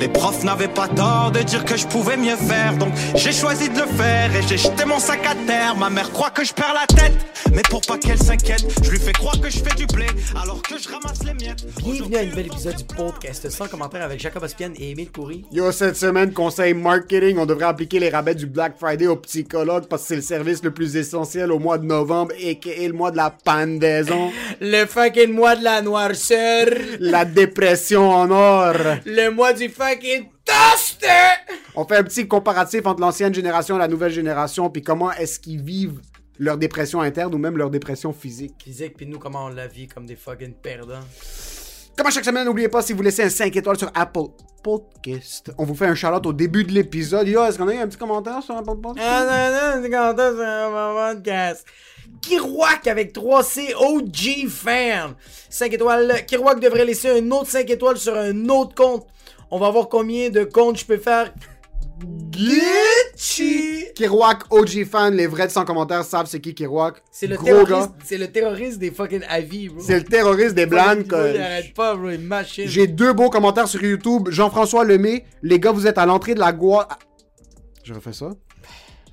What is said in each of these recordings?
Les profs n'avaient pas tort de dire que je pouvais mieux faire, donc j'ai choisi de le faire et j'ai jeté mon sac à terre. Ma mère croit que je perds la tête, mais pour pas qu'elle s'inquiète, je lui fais croire que je fais du blé alors que je ramasse les miettes. Bienvenue à un nouvel épisode du podcast sans commentaire avec Jacob Ospian et Émile Coury. Yo, cette semaine, conseil marketing, on devrait appliquer les rabais du Black Friday aux psychologues parce que c'est le service le plus essentiel au mois de novembre et le mois de la pendaison. Le fucking mois de la noirceur. la dépression en or. Le mois du fucking On fait un petit comparatif entre l'ancienne génération et la nouvelle génération, puis comment est-ce qu'ils vivent leur dépression interne ou même leur dépression physique. Physique, puis nous, comment on la vit comme des fucking perdants. Comme à chaque semaine, n'oubliez pas, si vous laissez un 5 étoiles sur Apple Podcast, on vous fait un shout au début de l'épisode. Yo, est-ce qu'on a eu un petit commentaire sur Apple Podcast? Ah non, non, un petit commentaire sur Apple Podcast. Kirouac avec 3C OG fan. 5 étoiles. Kirouac devrait laisser un autre 5 étoiles sur un autre compte. On va voir combien de comptes je peux faire. Gucci! Kirouac, OG fan, les vrais de 100 commentaires savent c'est qui Kirouac. C'est le terroriste, c'est le terroriste des fucking avis, bro. C'est le terroriste des blancs. Il arrête pas, bro, il machine. J'ai deux beaux commentaires sur YouTube. Jean-François Lemay, les gars, vous êtes à l'entrée de la gloire. Je refais ça.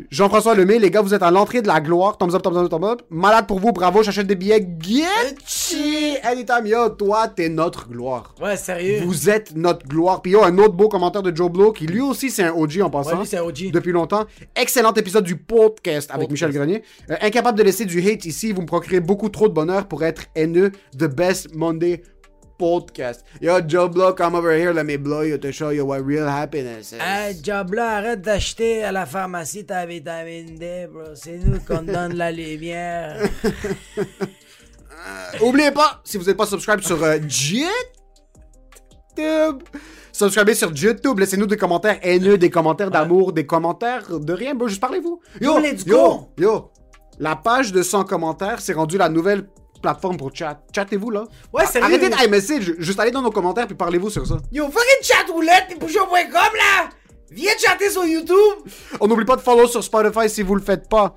Jean-François Lemay, les gars, vous êtes à l'entrée de la gloire. Thumbs up, thumbs up, thumbs up. Malade pour vous, bravo, j'achète des billets. Gucci! Anytime, yo, toi, t'es notre gloire. Ouais, sérieux. Vous êtes notre gloire. Puis yo, un autre beau commentaire de Joe Blow, qui lui aussi, c'est un OG en passant. Ouais, lui, c'est un OG. Depuis longtemps. Excellent épisode du podcast avec Michel Grenier. Euh, incapable de laisser du hate ici, vous me procurez beaucoup trop de bonheur pour être haineux. The best Monday podcast. Yo, Joe Blow, come over here, let me blow you to show you what real happiness is. Hey, Joe Blow, arrête d'acheter à la pharmacie ta vitamine D, bro. C'est nous qu'on donne la lumière. Euh, oubliez pas, si vous n'êtes pas subscribe sur euh, YouTube, subscribez sur YouTube, laissez-nous des commentaires haineux, des commentaires d'amour, des commentaires de rien, bro, juste parlez-vous. Yo, yo, yo, la page de 100 commentaires, c'est rendu la nouvelle plateforme pour chat. Chattez-vous là. Ouais, c'est Arrêtez d'iMessage, juste allez dans nos commentaires puis parlez-vous sur ça. Yo, fucking chatroulette et bouchon.com là! Viens chatter sur YouTube! On n'oublie pas de follow sur Spotify si vous le faites pas.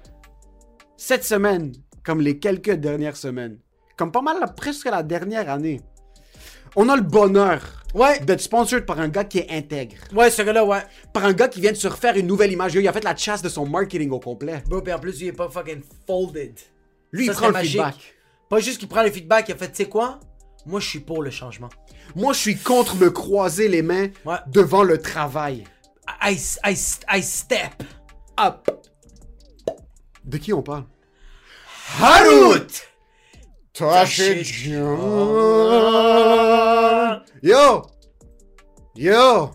Cette semaine, comme les quelques dernières semaines, comme pas mal presque la dernière année, on a le bonheur ouais. d'être sponsored par un gars qui est intègre. Ouais, ce gars-là, ouais. Par un gars qui vient de se refaire une nouvelle image. Il a fait la chasse de son marketing au complet. Bro, pis en plus, il est pas fucking folded. Lui, il prend le feedback. Pas juste qu'il prend le feedback, il a fait, tu sais quoi? Moi, je suis pour le changement. Moi, je suis contre me croiser les mains devant le travail. I, I, I step up. De qui on parle? Harut! Yo! Yo!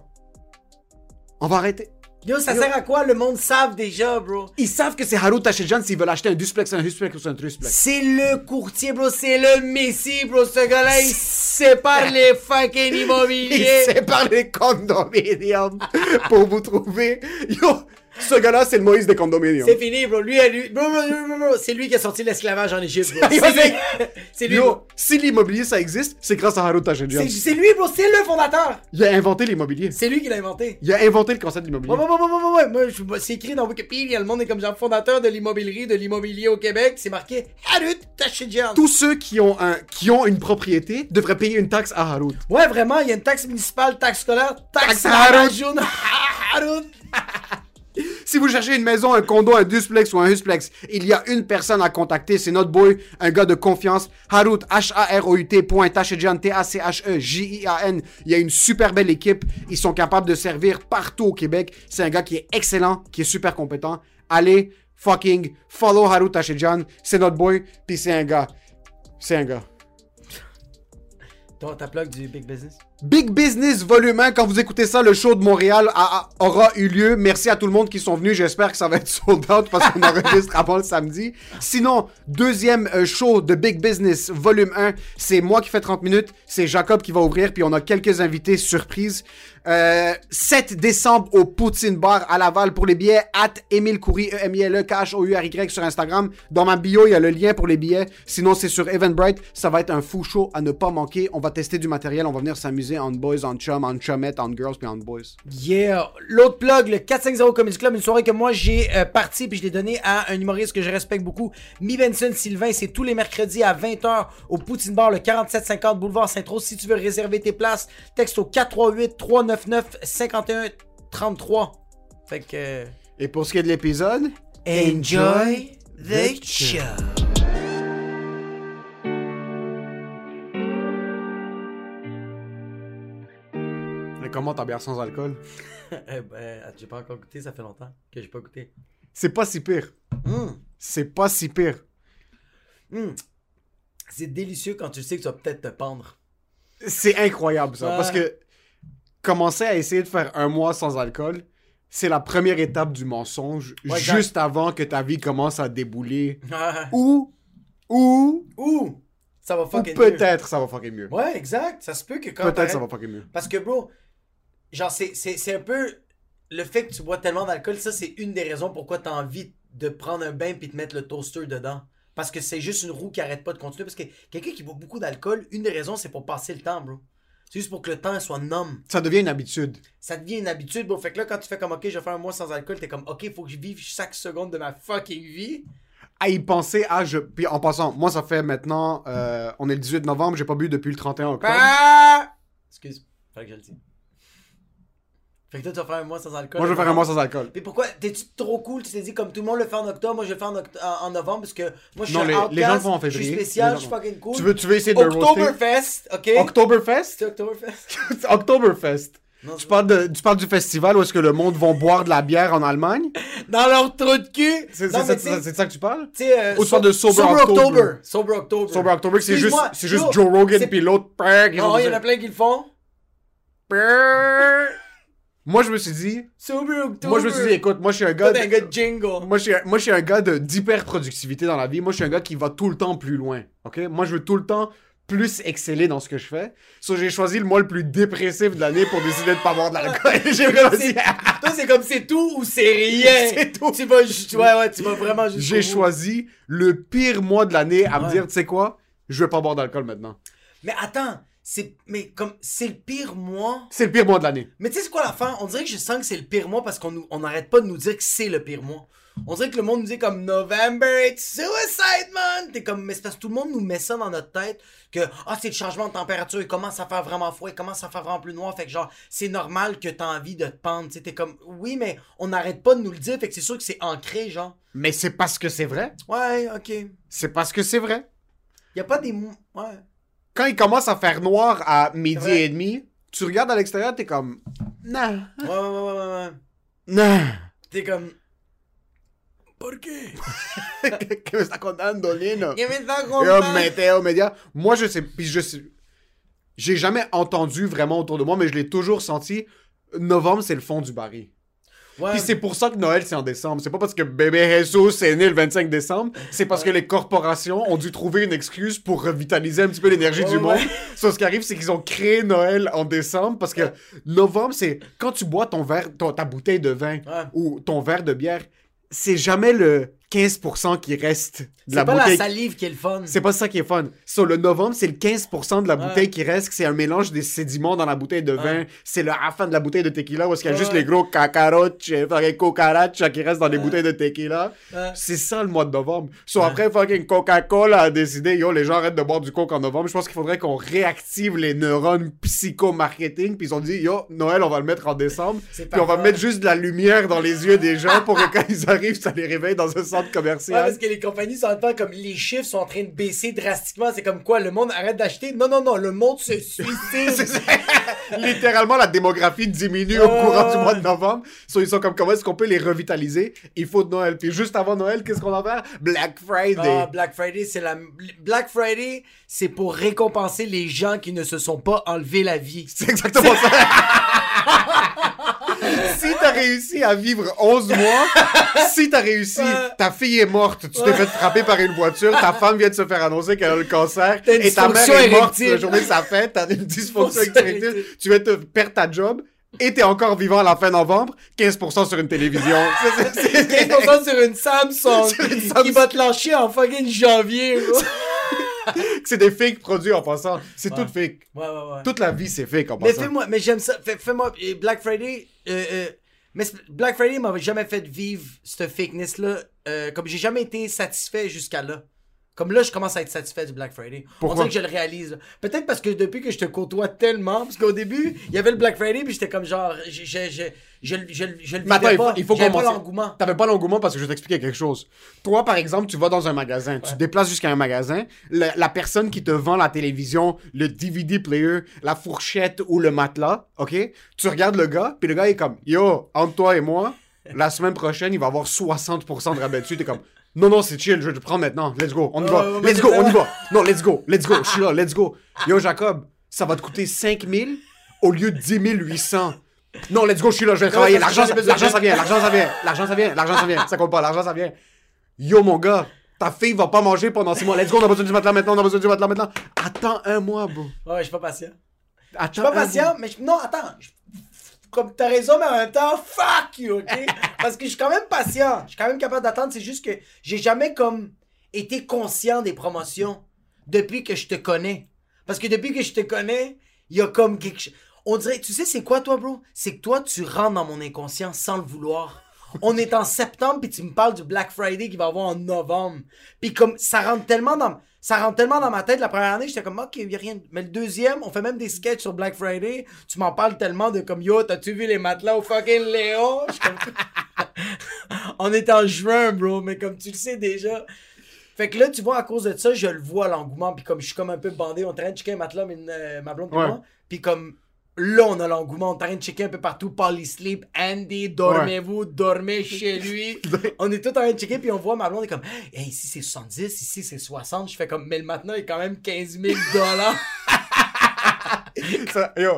On va arrêter. Yo, ça sert à quoi? Le monde savent déjà, bro. Ils savent que c'est Haru Tachidjan s'ils veulent acheter un duplex, un duplex ou un triplex. C'est le courtier, bro. C'est le Messi, bro. Ce gars-là, il sépare les fucking immobiliers. Il sépare les condominiums pour vous trouver. Yo, ce gars-là, c'est le Moïse des condominiums. C'est fini, bro. Lui, lui, bro, bro, bro, bro. c'est lui qui a sorti l'esclavage en Égypte, bro. C'est lui. Yo, si l'immobilier, ça existe, c'est grâce à Haru Tachidjan. C'est lui, bro. C'est le fondateur. Il a inventé l'immobilier. C'est lui qui l'a inventé. Il a inventé le concept de l'immobilier. Ouais, ouais, ouais, ouais, ouais. Moi, c'est écrit dans Wikipédia. Le monde est comme genre fondateur de l'immobilier, de l'immobilier au Québec. C'est marqué Harut Tachidjan. Tous ceux qui ont, un, qui ont une propriété devraient payer une taxe à Harut. Ouais, vraiment. Il y a une taxe municipale, taxe scolaire, taxe, taxe Harut. Harut. Si vous cherchez une maison, un condo, un duplex ou un husplex, il y a une personne à contacter. C'est notre boy, un gars de confiance. Harut, H-A-R-O-U-T, point, T-A-C-H-E-J-I-A-N. Il y a une super belle équipe. Ils sont capables de servir partout au Québec. C'est un gars qui est excellent, qui est super compétent. Allez, fucking, follow Harut Tachedjan. C'est notre boy, puis c'est un gars. C'est un gars. Toi, ta plug du Big Business? Big Business Volume 1, quand vous écoutez ça, le show de Montréal aura eu lieu. Merci à tout le monde qui sont venus. J'espère que ça va être sold out parce qu'on enregistre avant le samedi. Sinon, deuxième euh, show de Big Business Volume 1, c'est moi qui fais 30 minutes. C'est Jacob qui va ouvrir, puis on a quelques invités surprises. 7 euh, décembre au Poutine Bar à Laval pour les billets. At Emile Coury, e m i l e k h o u r y sur Instagram. Dans ma bio, il y a le lien pour les billets. Sinon, c'est sur Eventbrite. Ça va être un fou show à ne pas manquer. On va tester du matériel, on va venir s'amuser en boys, en chum, en chumette, en girls, puis en boys. Yeah! L'autre plug, le 450 Comedy Club, une soirée que moi j'ai euh, parti puis je l'ai donné à un humoriste que je respecte beaucoup, Mi Benson Sylvain. C'est tous les mercredis à 20h au Poutine Bar, le 4750 Boulevard Saint-Rose. Si tu veux réserver tes places, texte au 438 399 51 33. Fait que. euh, Et pour ce qui est de l'épisode, Enjoy the show! Comment ta bière sans alcool? Eh ben, j'ai pas encore goûté, ça fait longtemps que j'ai pas goûté. C'est pas si pire. Hum, C'est pas si pire. hum. C'est délicieux quand tu sais que tu vas peut-être te pendre. C'est incroyable ça. Ouais. Parce que commencer à essayer de faire un mois sans alcool, c'est la première étape du mensonge, Ouais, juste avant que ta vie commence à débouler. Ou, ou, Ouh! Ça va ou fucking mieux. peut-être ça va fucking mieux. Ouais, exact. Ça se peut que quand Peut-être ça va fucking mieux. Parce que, bro, genre, c'est, un peu... Le fait que tu bois tellement d'alcool, ça, c'est une des raisons pourquoi t'as envie de prendre un bain puis de mettre le toaster dedans. Parce que c'est juste une roue qui arrête pas de continuer. Parce que quelqu'un qui boit beaucoup d'alcool, une des raisons, c'est pour passer le temps, bro. C'est juste pour que le temps soit numb. Ça devient une habitude. Ça devient une habitude, bro. Fait que là, quand tu fais comme, OK, je vais faire un mois sans alcool, t'es comme, OK, faut que je vive chaque seconde de ma fucking vie. À y penser à je. Puis en passant, moi ça fait maintenant. euh, on est le 18 novembre, j'ai pas bu depuis le 31 octobre. Ah! Excuse, fallait que je le dise. Fait que toi, tu vas faire un mois sans alcool. Moi je vais faire un mois sans alcool. Mais pourquoi? T'es-tu trop cool? Tu t'es dit comme tout le monde le fait en octobre, moi je le fais en, oct- en- en novembre parce que moi je suis Non, les- outcast, les gens le font en Je suis février. spécial, je suis fucking cool. Tu veux, tu veux essayer de Oktoberfest, ok? Oktoberfest? C'est Oktoberfest Oktoberfest. Non, Tu parles, de, tu parles du festival où est-ce que le monde va boire de la bière en Allemagne? Dans leur trou de cul C'est Non, c'est- de ça que tu parles? euh, Ou tu parles de Sober Sober October? October. Sober October. Sober October, c'est juste, juste Joe Rogan puis l'autre. Non, il y en a plein qui le font. Moi je me suis dit, moi je me suis dit, écoute, moi je suis un gars, Toi, t'es un de- gars de jingle. moi je suis, un- moi je suis un gars de d'hyper productivité dans la vie. Moi je suis un gars qui va tout le temps plus loin. Ok, moi je veux tout le temps plus exceller dans ce que je fais. So j'ai choisi le mois le plus dépressif de l'année pour décider de pas boire de l'alcool. j'ai vraiment C'est- dit, Toi, c'est comme c'est tout ou c'est rien? C'est tout. Tu vas ouais, ouais, tu vas vraiment juste. j'ai choisi le pire mois de l'année à me dire, tu sais quoi, je vais pas boire d'alcool maintenant. Mais attends, c'est mais comme c'est le pire mois. C'est le pire mois de l'année. Mais tu sais c'est quoi la fin? On dirait que je sens que c'est le pire mois parce qu'on nous- on n'arrête pas de nous dire que c'est le pire mois. On dirait que le monde nous dit comme November, it's suicide man. T'es comme mais c'est parce que tout le monde nous met ça dans notre tête que ah c'est le changement de température, il commence à faire vraiment froid, il commence à faire vraiment plus noir, fait que genre c'est normal que t'as envie de te pendre. T'es comme oui mais on n'arrête pas de nous le dire, fait que c'est sûr que c'est ancré genre. Mais c'est parce que c'est vrai? Ouais ok. Y C'est parce que c'est vrai. a pas des mots. Ouais. Quand il commence à faire noir à midi et demi, tu regardes à l'extérieur, t'es comme, non, Ouais ouais ouais ouais ouais. non. T'es comme. ¿Por qué? que me está contando, Lino? ¿Qué me está Yo, contando? Météo Média. Moi, je sais, puis je sais, j'ai jamais entendu vraiment autour de moi, mais je l'ai toujours senti. Novembre, c'est le fond du baril. Ouais. Puis c'est pour ça que Noël, c'est en décembre. C'est pas parce que bébé Jesus est né le 25 décembre. C'est parce que les corporations ont dû trouver une excuse pour revitaliser un petit peu l'énergie Ouais, du monde. Ce qui arrive, c'est qu'ils ont créé Noël en décembre parce que novembre, c'est quand tu bois ton verre, ton- ta bouteille de vin ou ton verre de bière, c'est jamais le 15% qui reste de C'est la pas bouteille. la salive qui est le fun. C'est pas ça qui est fun. Sur le novembre, c'est le 15% de la Ouais. bouteille qui reste, c'est un mélange des sédiments dans la bouteille de vin. Ouais. C'est le afin de la bouteille de tequila où est-ce qu'il y a Ouais, juste les gros cacaroches, fucking cucarachas qui restent dans les bouteilles de tequila. C'est ça le mois de novembre. So Ouais. après, fucking Coca-Cola a décidé, yo, les gens arrêtent de boire du coke en novembre. Je pense qu'il faudrait qu'on réactive les neurones psycho-marketing. Puis ils ont dit, yo, Noël, on va le mettre en décembre. C'est Puis on va mettre juste de la lumière dans les yeux des gens pour que quand ils arrivent, ça les réveille dans un centre Ouais, commercial. parce que les compagnies sont en train comme les chiffres sont en train de baisser drastiquement. C'est comme quoi, le monde arrête d'acheter. Non, non, non, le monde se suicide. Littéralement, la démographie diminue au Ouais, courant du ouais, mois de ouais. novembre. So, ils sont comme, comment est-ce qu'on peut les revitaliser? Il faut de Noël. Puis juste avant Noël, qu'est-ce qu'on va faire? Black Friday. Ah, Black Friday, c'est la. Black Friday, c'est pour récompenser les gens qui ne se sont pas enlevé la vie. C'est exactement ça. si t'as réussi à vivre 11 mois, si t'as réussi, ta fille est morte, tu t'es fait frapper par une voiture, ta femme vient de se faire annoncer qu'elle a le cancer, et ta mère est morte la journée de sa fête, t'as une dysfonction érectile, tu de te perdre ta job, et t'es encore vivant à la fin novembre, 15% sur une télévision. C'est- c'est- c'est- 15% sur une Samsung Sur une qui Samsung. va te lâcher en fucking janvier. c'est des fakes produits en passant. C'est Ouais. tout fake. Ouais, ouais, ouais. Toute la vie, c'est fake en Mais passant. fais-moi, mais j'aime ça. Fais- Fais-moi, Black Friday, euh, euh, mais Black Friday m'avait jamais fait vivre cette fakeness-là. euh, comme j'ai jamais été satisfait jusqu'à là. Comme là, je commence à être satisfait du Black Friday. Pourquoi? On dirait que je le réalise. Peut-être parce que depuis que je te côtoie tellement, parce qu'au début, il y avait le Black Friday, puis j'étais comme genre, je, je, je, je, je, je le Mais attends, vivais il faut, pas. il faut pas l'engouement. T'avais pas l'engouement parce que je vais t'expliquer quelque chose. Toi, par exemple, tu vas dans un magasin, tu te déplaces jusqu'à un magasin, la, la personne qui te vend la télévision, le DVD player, la fourchette ou le matelas, ok? Tu regardes le gars, puis le gars est comme, yo, entre toi et moi, la semaine prochaine, il va avoir 60% de rabais dessus. T'es comme, non, non, c'est chill, je te prendre maintenant. Let's go, on y va. ouais, let's go, on y va. Non, let's go, let's go, je suis là, let's go. Yo, Jacob, ça va te coûter 5000 au lieu de 10 800. Non, let's go, je suis là, je vais travailler. L'argent, l'argent, ça vient, l'argent, ça vient, l'argent, ça vient, l'argent, ça vient. Ça compte pas, l'argent, ça vient. Yo, mon gars, ta fille va pas manger pendant 6 mois. Let's go, on a besoin du matelas maintenant, on a besoin du matelas maintenant. Attends un mois, bro. Ouais, je suis pas patient. Je Attends suis pas mois. patient, mais je- non, attends. Je- Comme t'as raison, mais en même temps, fuck you, ok? Parce que je suis quand même patient. Je suis quand même capable d'attendre. C'est juste que j'ai jamais comme été conscient des promotions depuis que je te connais. Parce que depuis que je te connais, il y a comme quelque chose. On dirait, tu sais, c'est quoi toi, bro? C'est que toi, tu rentres dans mon inconscient sans le vouloir. On est en septembre, puis tu me parles du Black Friday qui va avoir en novembre. Puis comme, ça rentre tellement dans, ça rentre tellement dans ma tête. La première année, j'étais comme, ok, y a rien. Mais le deuxième, on fait même des sketchs sur Black Friday. Tu m'en parles tellement de comme, yo, t'as-tu vu les matelas au fucking Léon? Je suis comme, on est en juin, bro, mais comme tu le sais déjà. Fait que là, tu vois, à cause de ça, je le vois l'engouement. Puis comme je suis comme un peu bandé, on de checker un matelas, mais euh, ma blonde et Ouais. moi. Puis comme là, on a l'engouement. On est en train de checker un peu partout. Polysleep, Andy, dormez-vous, dormez chez lui. on est tout en train de checker. Puis on voit ma blonde est comme, hey, ici c'est 70, ici c'est 60. Je fais comme, mais le matelas est quand même 15 000 dollars. Yo,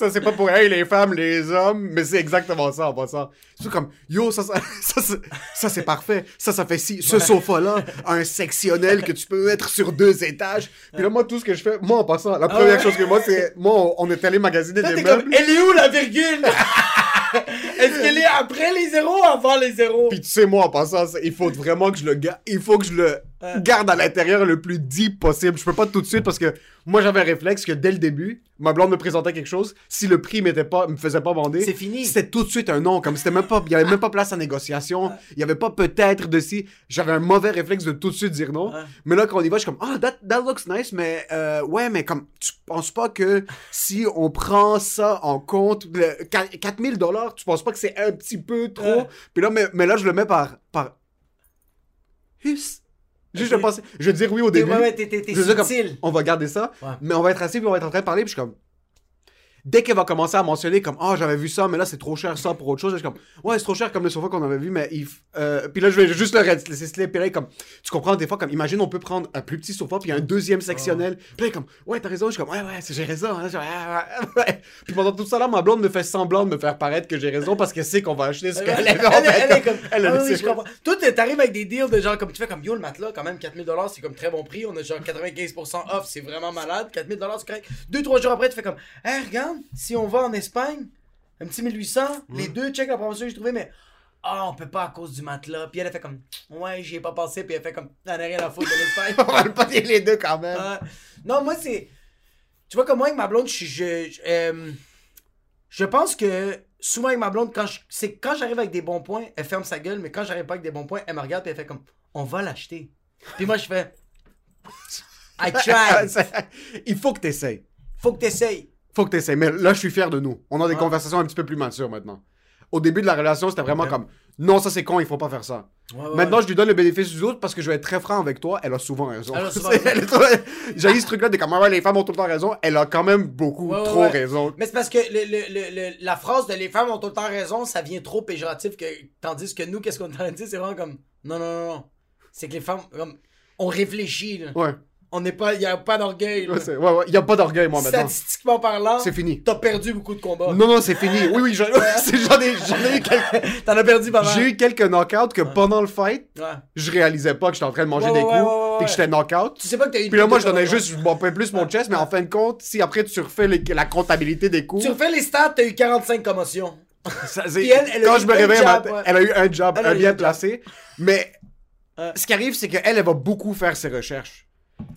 ça c'est pas pour hey, les femmes, les hommes, mais c'est exactement ça en passant. C'est comme, yo, ça, ça, ça, c'est- ça, c'est parfait. Ça, ça fait si. Ce sofa-là un sectionnel que tu peux mettre sur deux étages. Puis là, moi, tout ce que je fais, moi en passant, la première Ah ouais? chose que moi, c'est, moi, on, est allé magasiner Là, des comme, meubles. elle est où la virgule? Est-ce qu'elle est après les zéros ou avant les zéros? Puis tu sais, moi, en passant, il faut vraiment que je le. Il faut que je le garde à l'intérieur le plus deep possible. Je peux pas tout de suite parce que moi, j'avais un réflexe que dès le début, ma blonde me présentait quelque chose. Si le prix m'était pas, me faisait pas bander, C'est fini. C'était tout de suite un non. Comme c'était même pas, il y avait même pas place à négociation. Il y avait pas peut-être de si. J'avais un mauvais réflexe de tout de suite dire non. Ouais. Mais là, quand on y va, je suis comme, ah, that, that looks nice, mais euh, ouais, mais comme, tu penses pas que si on prend ça en compte, le, 4000 dollars, tu penses pas que c'est un petit peu trop? Ouais. Puis là, mais, mais là, je le mets par. par... Hus. Juste, je pensais. Je vais dire oui au début. ouais, ouais, t'es- dire, comme, subtil. on va garder ça, Ouais. mais on va être assis puis on va être en train de parler puis je suis comme dès qu'elle va commencer à mentionner comme ah j'avais vu ça mais là c'est trop cher ça pour autre chose je suis comme ouais c'est trop cher comme le sofa qu'on avait vu mais il euh, puis là je vais juste le laisser est comme tu comprends des fois comme imagine on peut prendre un plus petit sofa puis a un deuxième sectionnel puis là comme ouais t'as raison je suis comme ouais ouais j'ai raison hein, ouais, ouais, ouais. puis pendant tout ça là ma blonde me fait semblant de me faire paraître que j'ai raison parce qu'elle sait qu'on va acheter ce Elle, qu'elle elle, elle est comme. Elle, ah elle oui, je comprends. Toi, t'arrives avec des deals de genre comme tu fais comme yo, le matelas, quand même 4000 c'est comme très bon prix. On a genre 95% off, c'est vraiment malade. 4000 c'est correct. Deux, trois jours après, tu fais comme, hey, regarde, si on va en Espagne, un petit 1800, les deux, check la promotion que j'ai trouvé, mais. Ah, on peut pas à cause du matelas. Puis elle a fait comme, ouais, j'y ai pas pensé. Puis elle fait comme, t'en as rien à foutre de l'Espagne. on va le pogner les deux quand même Euh, non, moi, c'est. Tu vois, comme moi, avec ma blonde. Je, je, euh, je pense que souvent, avec ma blonde, quand je- c'est quand j'arrive avec des bons points, elle ferme sa gueule, mais quand j'arrive pas avec des bons points, elle me regarde et elle fait comme On va l'acheter. Puis moi, je fais I tried. il faut que t'essayes Faut que t'essayes. Faut que t'essayes. Mais là, je suis fier de nous. On a des Ouais. conversations un petit peu plus matures maintenant. Au début de la relation, c'était vraiment comme non, ça c'est con, il faut pas faire ça. Ouais, Maintenant, je lui donne le bénéfice du doute parce que je vais être très franc avec toi. Elle a souvent raison. J'ai ce truc-là de comme ouais, les femmes ont tout le temps raison. Elle a quand même beaucoup trop raison. Mais c'est parce que le, le- le- le- la phrase de les femmes ont tout le temps raison, ça vient trop péjoratif que tandis que nous, qu'est-ce qu'on est en train de dire, c'est vraiment comme non, non, non, non. C'est que les femmes, comme, on réfléchit, là. Ouais. On n'est pas, il y a pas d'orgueil. Ouais, ouais, ouais. Il y a pas d'orgueil, moi, maintenant. Statistiquement parlant, C'est fini. t'as perdu beaucoup de combats. Non, non, c'est fini. Oui, oui, j'en ai, j'en ai eu quelques, T'en as perdu pas mal. j'ai eu quelques knockouts que pendant le fight, Ouais. je réalisais pas que j'étais en train de manger Ouais, des ouais, coups ouais, ouais, ouais. et que j'étais knockout. Tu sais pas que t'as eu Puis là, moi, je donnais juste, je bumpais plus mon chest, mais en fin de compte, si après tu refais les- la comptabilité des coups, Tu refais les stats, t'as eu 45 commotions. ça, elle, quand je me réveille, elle, ouais. a eu un job, un bien placé. Mais Ouais. ce qui arrive, c'est qu'elle, elle va beaucoup faire ses recherches.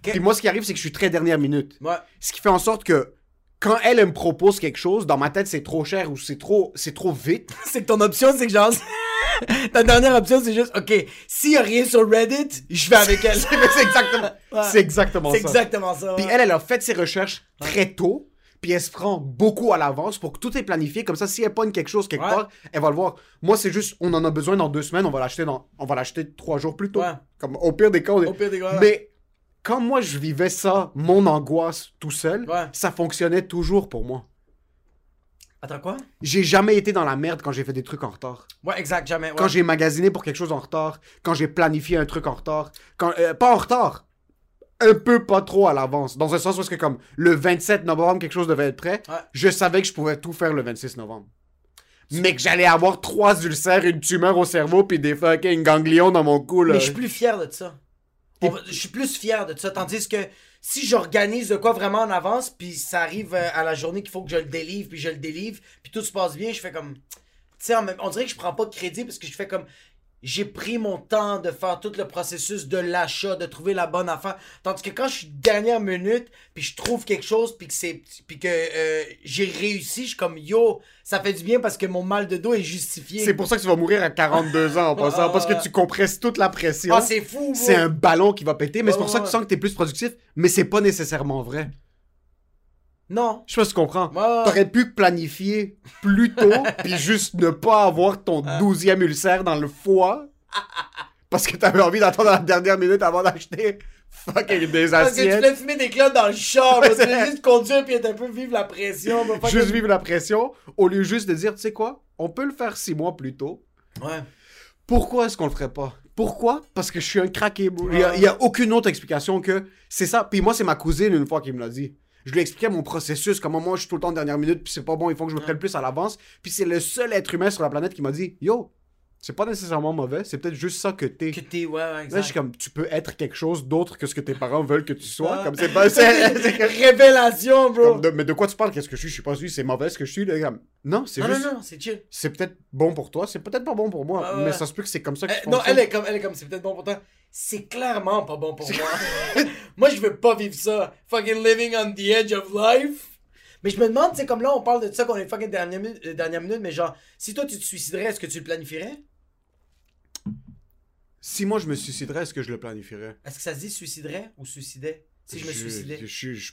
Puis moi, ce qui arrive, c'est que je suis très dernière minute. Ouais. Ce qui fait en sorte que quand elle, elle me propose quelque chose, dans ma tête, c'est trop cher ou c'est trop, c'est trop vite. C'est que ton option, c'est que genre. Ta dernière option, c'est juste, ok, s'il y a rien sur Reddit, je vais avec elle. c'est exactement, Ouais. c'est exactement ça. C'est exactement ça. Puis elle, elle a fait ses recherches très tôt. Puis elle se prend beaucoup à l'avance pour que tout est planifié. Comme ça, si elle pogne quelque chose quelque Ouais. part, elle va le voir. Moi, c'est juste, on en a besoin dans deux semaines, on va l'acheter dans, on va l'acheter trois jours plus tôt. Comme au pire des cas, on est- Au pire des cas, ouais. Mais quand moi je vivais ça, mon angoisse tout seul, Ouais. ça fonctionnait toujours pour moi. Attends, quoi? J'ai jamais été dans la merde quand j'ai fait des trucs en retard. Ouais, exact, jamais. ouais. Quand j'ai magasiné pour quelque chose en retard, quand j'ai planifié un truc en retard, quand euh, pas en retard, un peu pas trop à l'avance, dans un sens où est-ce que comme le 27 novembre quelque chose devait être prêt, Ouais. je savais que je pouvais tout faire le 26 novembre. Mais que j'allais avoir trois ulcères, une tumeur au cerveau puis des fucking ganglions dans mon cou là. Mais je suis plus fier de ça. Je suis plus fier de ça. Tandis que si j'organise de quoi vraiment en avance, puis ça arrive euh, à la journée qu'il faut que je le délivre, puis je le délivre, puis tout se passe bien, je fais comme. Tu sais, on dirait que je prends pas de crédit parce que je fais comme. J'ai pris mon temps de faire tout le processus de l'achat, de trouver la bonne affaire. Tandis que quand je suis dernière minute, puis je trouve quelque chose, puis que c'est, puis que euh, j'ai réussi, je suis comme yo, ça fait du bien parce que mon mal de dos est justifié. C'est pour ça que tu vas mourir à 42 ans en passant, Ah, parce que ouais. tu compresses toute la pression. Ah, c'est fou, c'est un ballon qui va péter, mais c'est pour ça que ouais. tu sens que t'es plus productif, mais c'est pas nécessairement vrai. Non. Je sais pas si tu comprends. T'aurais pu planifier plus tôt, puis juste ne pas avoir ton Ah. douzième ulcère dans le foie, parce que t'avais envie d'attendre la dernière minute avant d'acheter fucking des Parce que tu assiettes. voulais fumer des clopes dans le char, tu voulais juste conduire puis être un peu vivre la pression. Juste vivre la pression, au lieu juste de dire, tu sais quoi, on peut le faire six mois plus tôt. Ouais. Pourquoi est-ce qu'on le ferait pas? Pourquoi? Parce que je suis un craqué. Il y, a, a aucune autre explication que c'est ça. Puis moi, c'est ma cousine une fois qui me l'a dit. Je lui ai expliqué mon processus, comment moi je suis tout le temps en dernière minute, puis c'est pas bon, il faut que je me prenne plus à l'avance. Puis c'est le seul être humain sur la planète qui m'a dit Yo, c'est pas nécessairement mauvais, c'est peut-être juste ça que t'es. Que t'es, ouais, ouais, Là, exact. je suis comme, tu peux être quelque chose d'autre que ce que tes parents veulent que tu sois. Ah. Comme c'est pas. c'est- c'est Révélation, bro. de- mais de quoi tu parles? Qu'est-ce que je suis? Je suis pas sûr, c'est mauvais ce que je suis. là, comme- Non, c'est juste. non, non, c'est chill. C'est peut-être bon pour toi, c'est peut-être pas bon pour moi. Ouais. Mais ça se peut que c'est comme ça que Eh, je non, elle est comme, elle est comme, c'est peut-être bon pour toi. C'est clairement pas bon pour moi. moi, je veux pas vivre ça. Fucking living on the edge of life. Mais je me demande, tu sais, comme là, on parle de ça qu'on est fucking dernière minute, euh, dernière minute, mais genre, si toi tu te suiciderais, est-ce que tu le planifierais? Si moi je me suiciderais, est-ce que je le planifierais? Est-ce que ça se dit suiciderait ou suicidait? Si je me suicidais. je- je- je-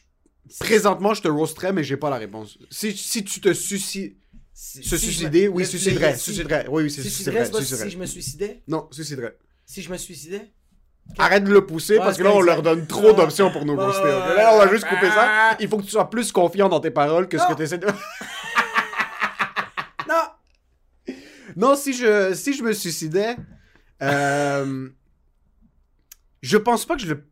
Présentement, je te roasterais, mais j'ai pas la réponse. Si, si tu te suicides. Si- Se si suicider, me- oui, le- si- Suiciderais. Oui, oui, c'est pas suiciderais. si je me suicidais? Non, suiciderais. Si je me suicidais? Arrête de le pousser Ouais, parce que là, on leur donne trop d'options pour nous ouais, ok? Là, on va juste couper ça. Il faut que tu sois plus confiant dans tes paroles que ce que tu essaies de. Non! Non, si je, si je me suicidais, euh, je pense pas que je le,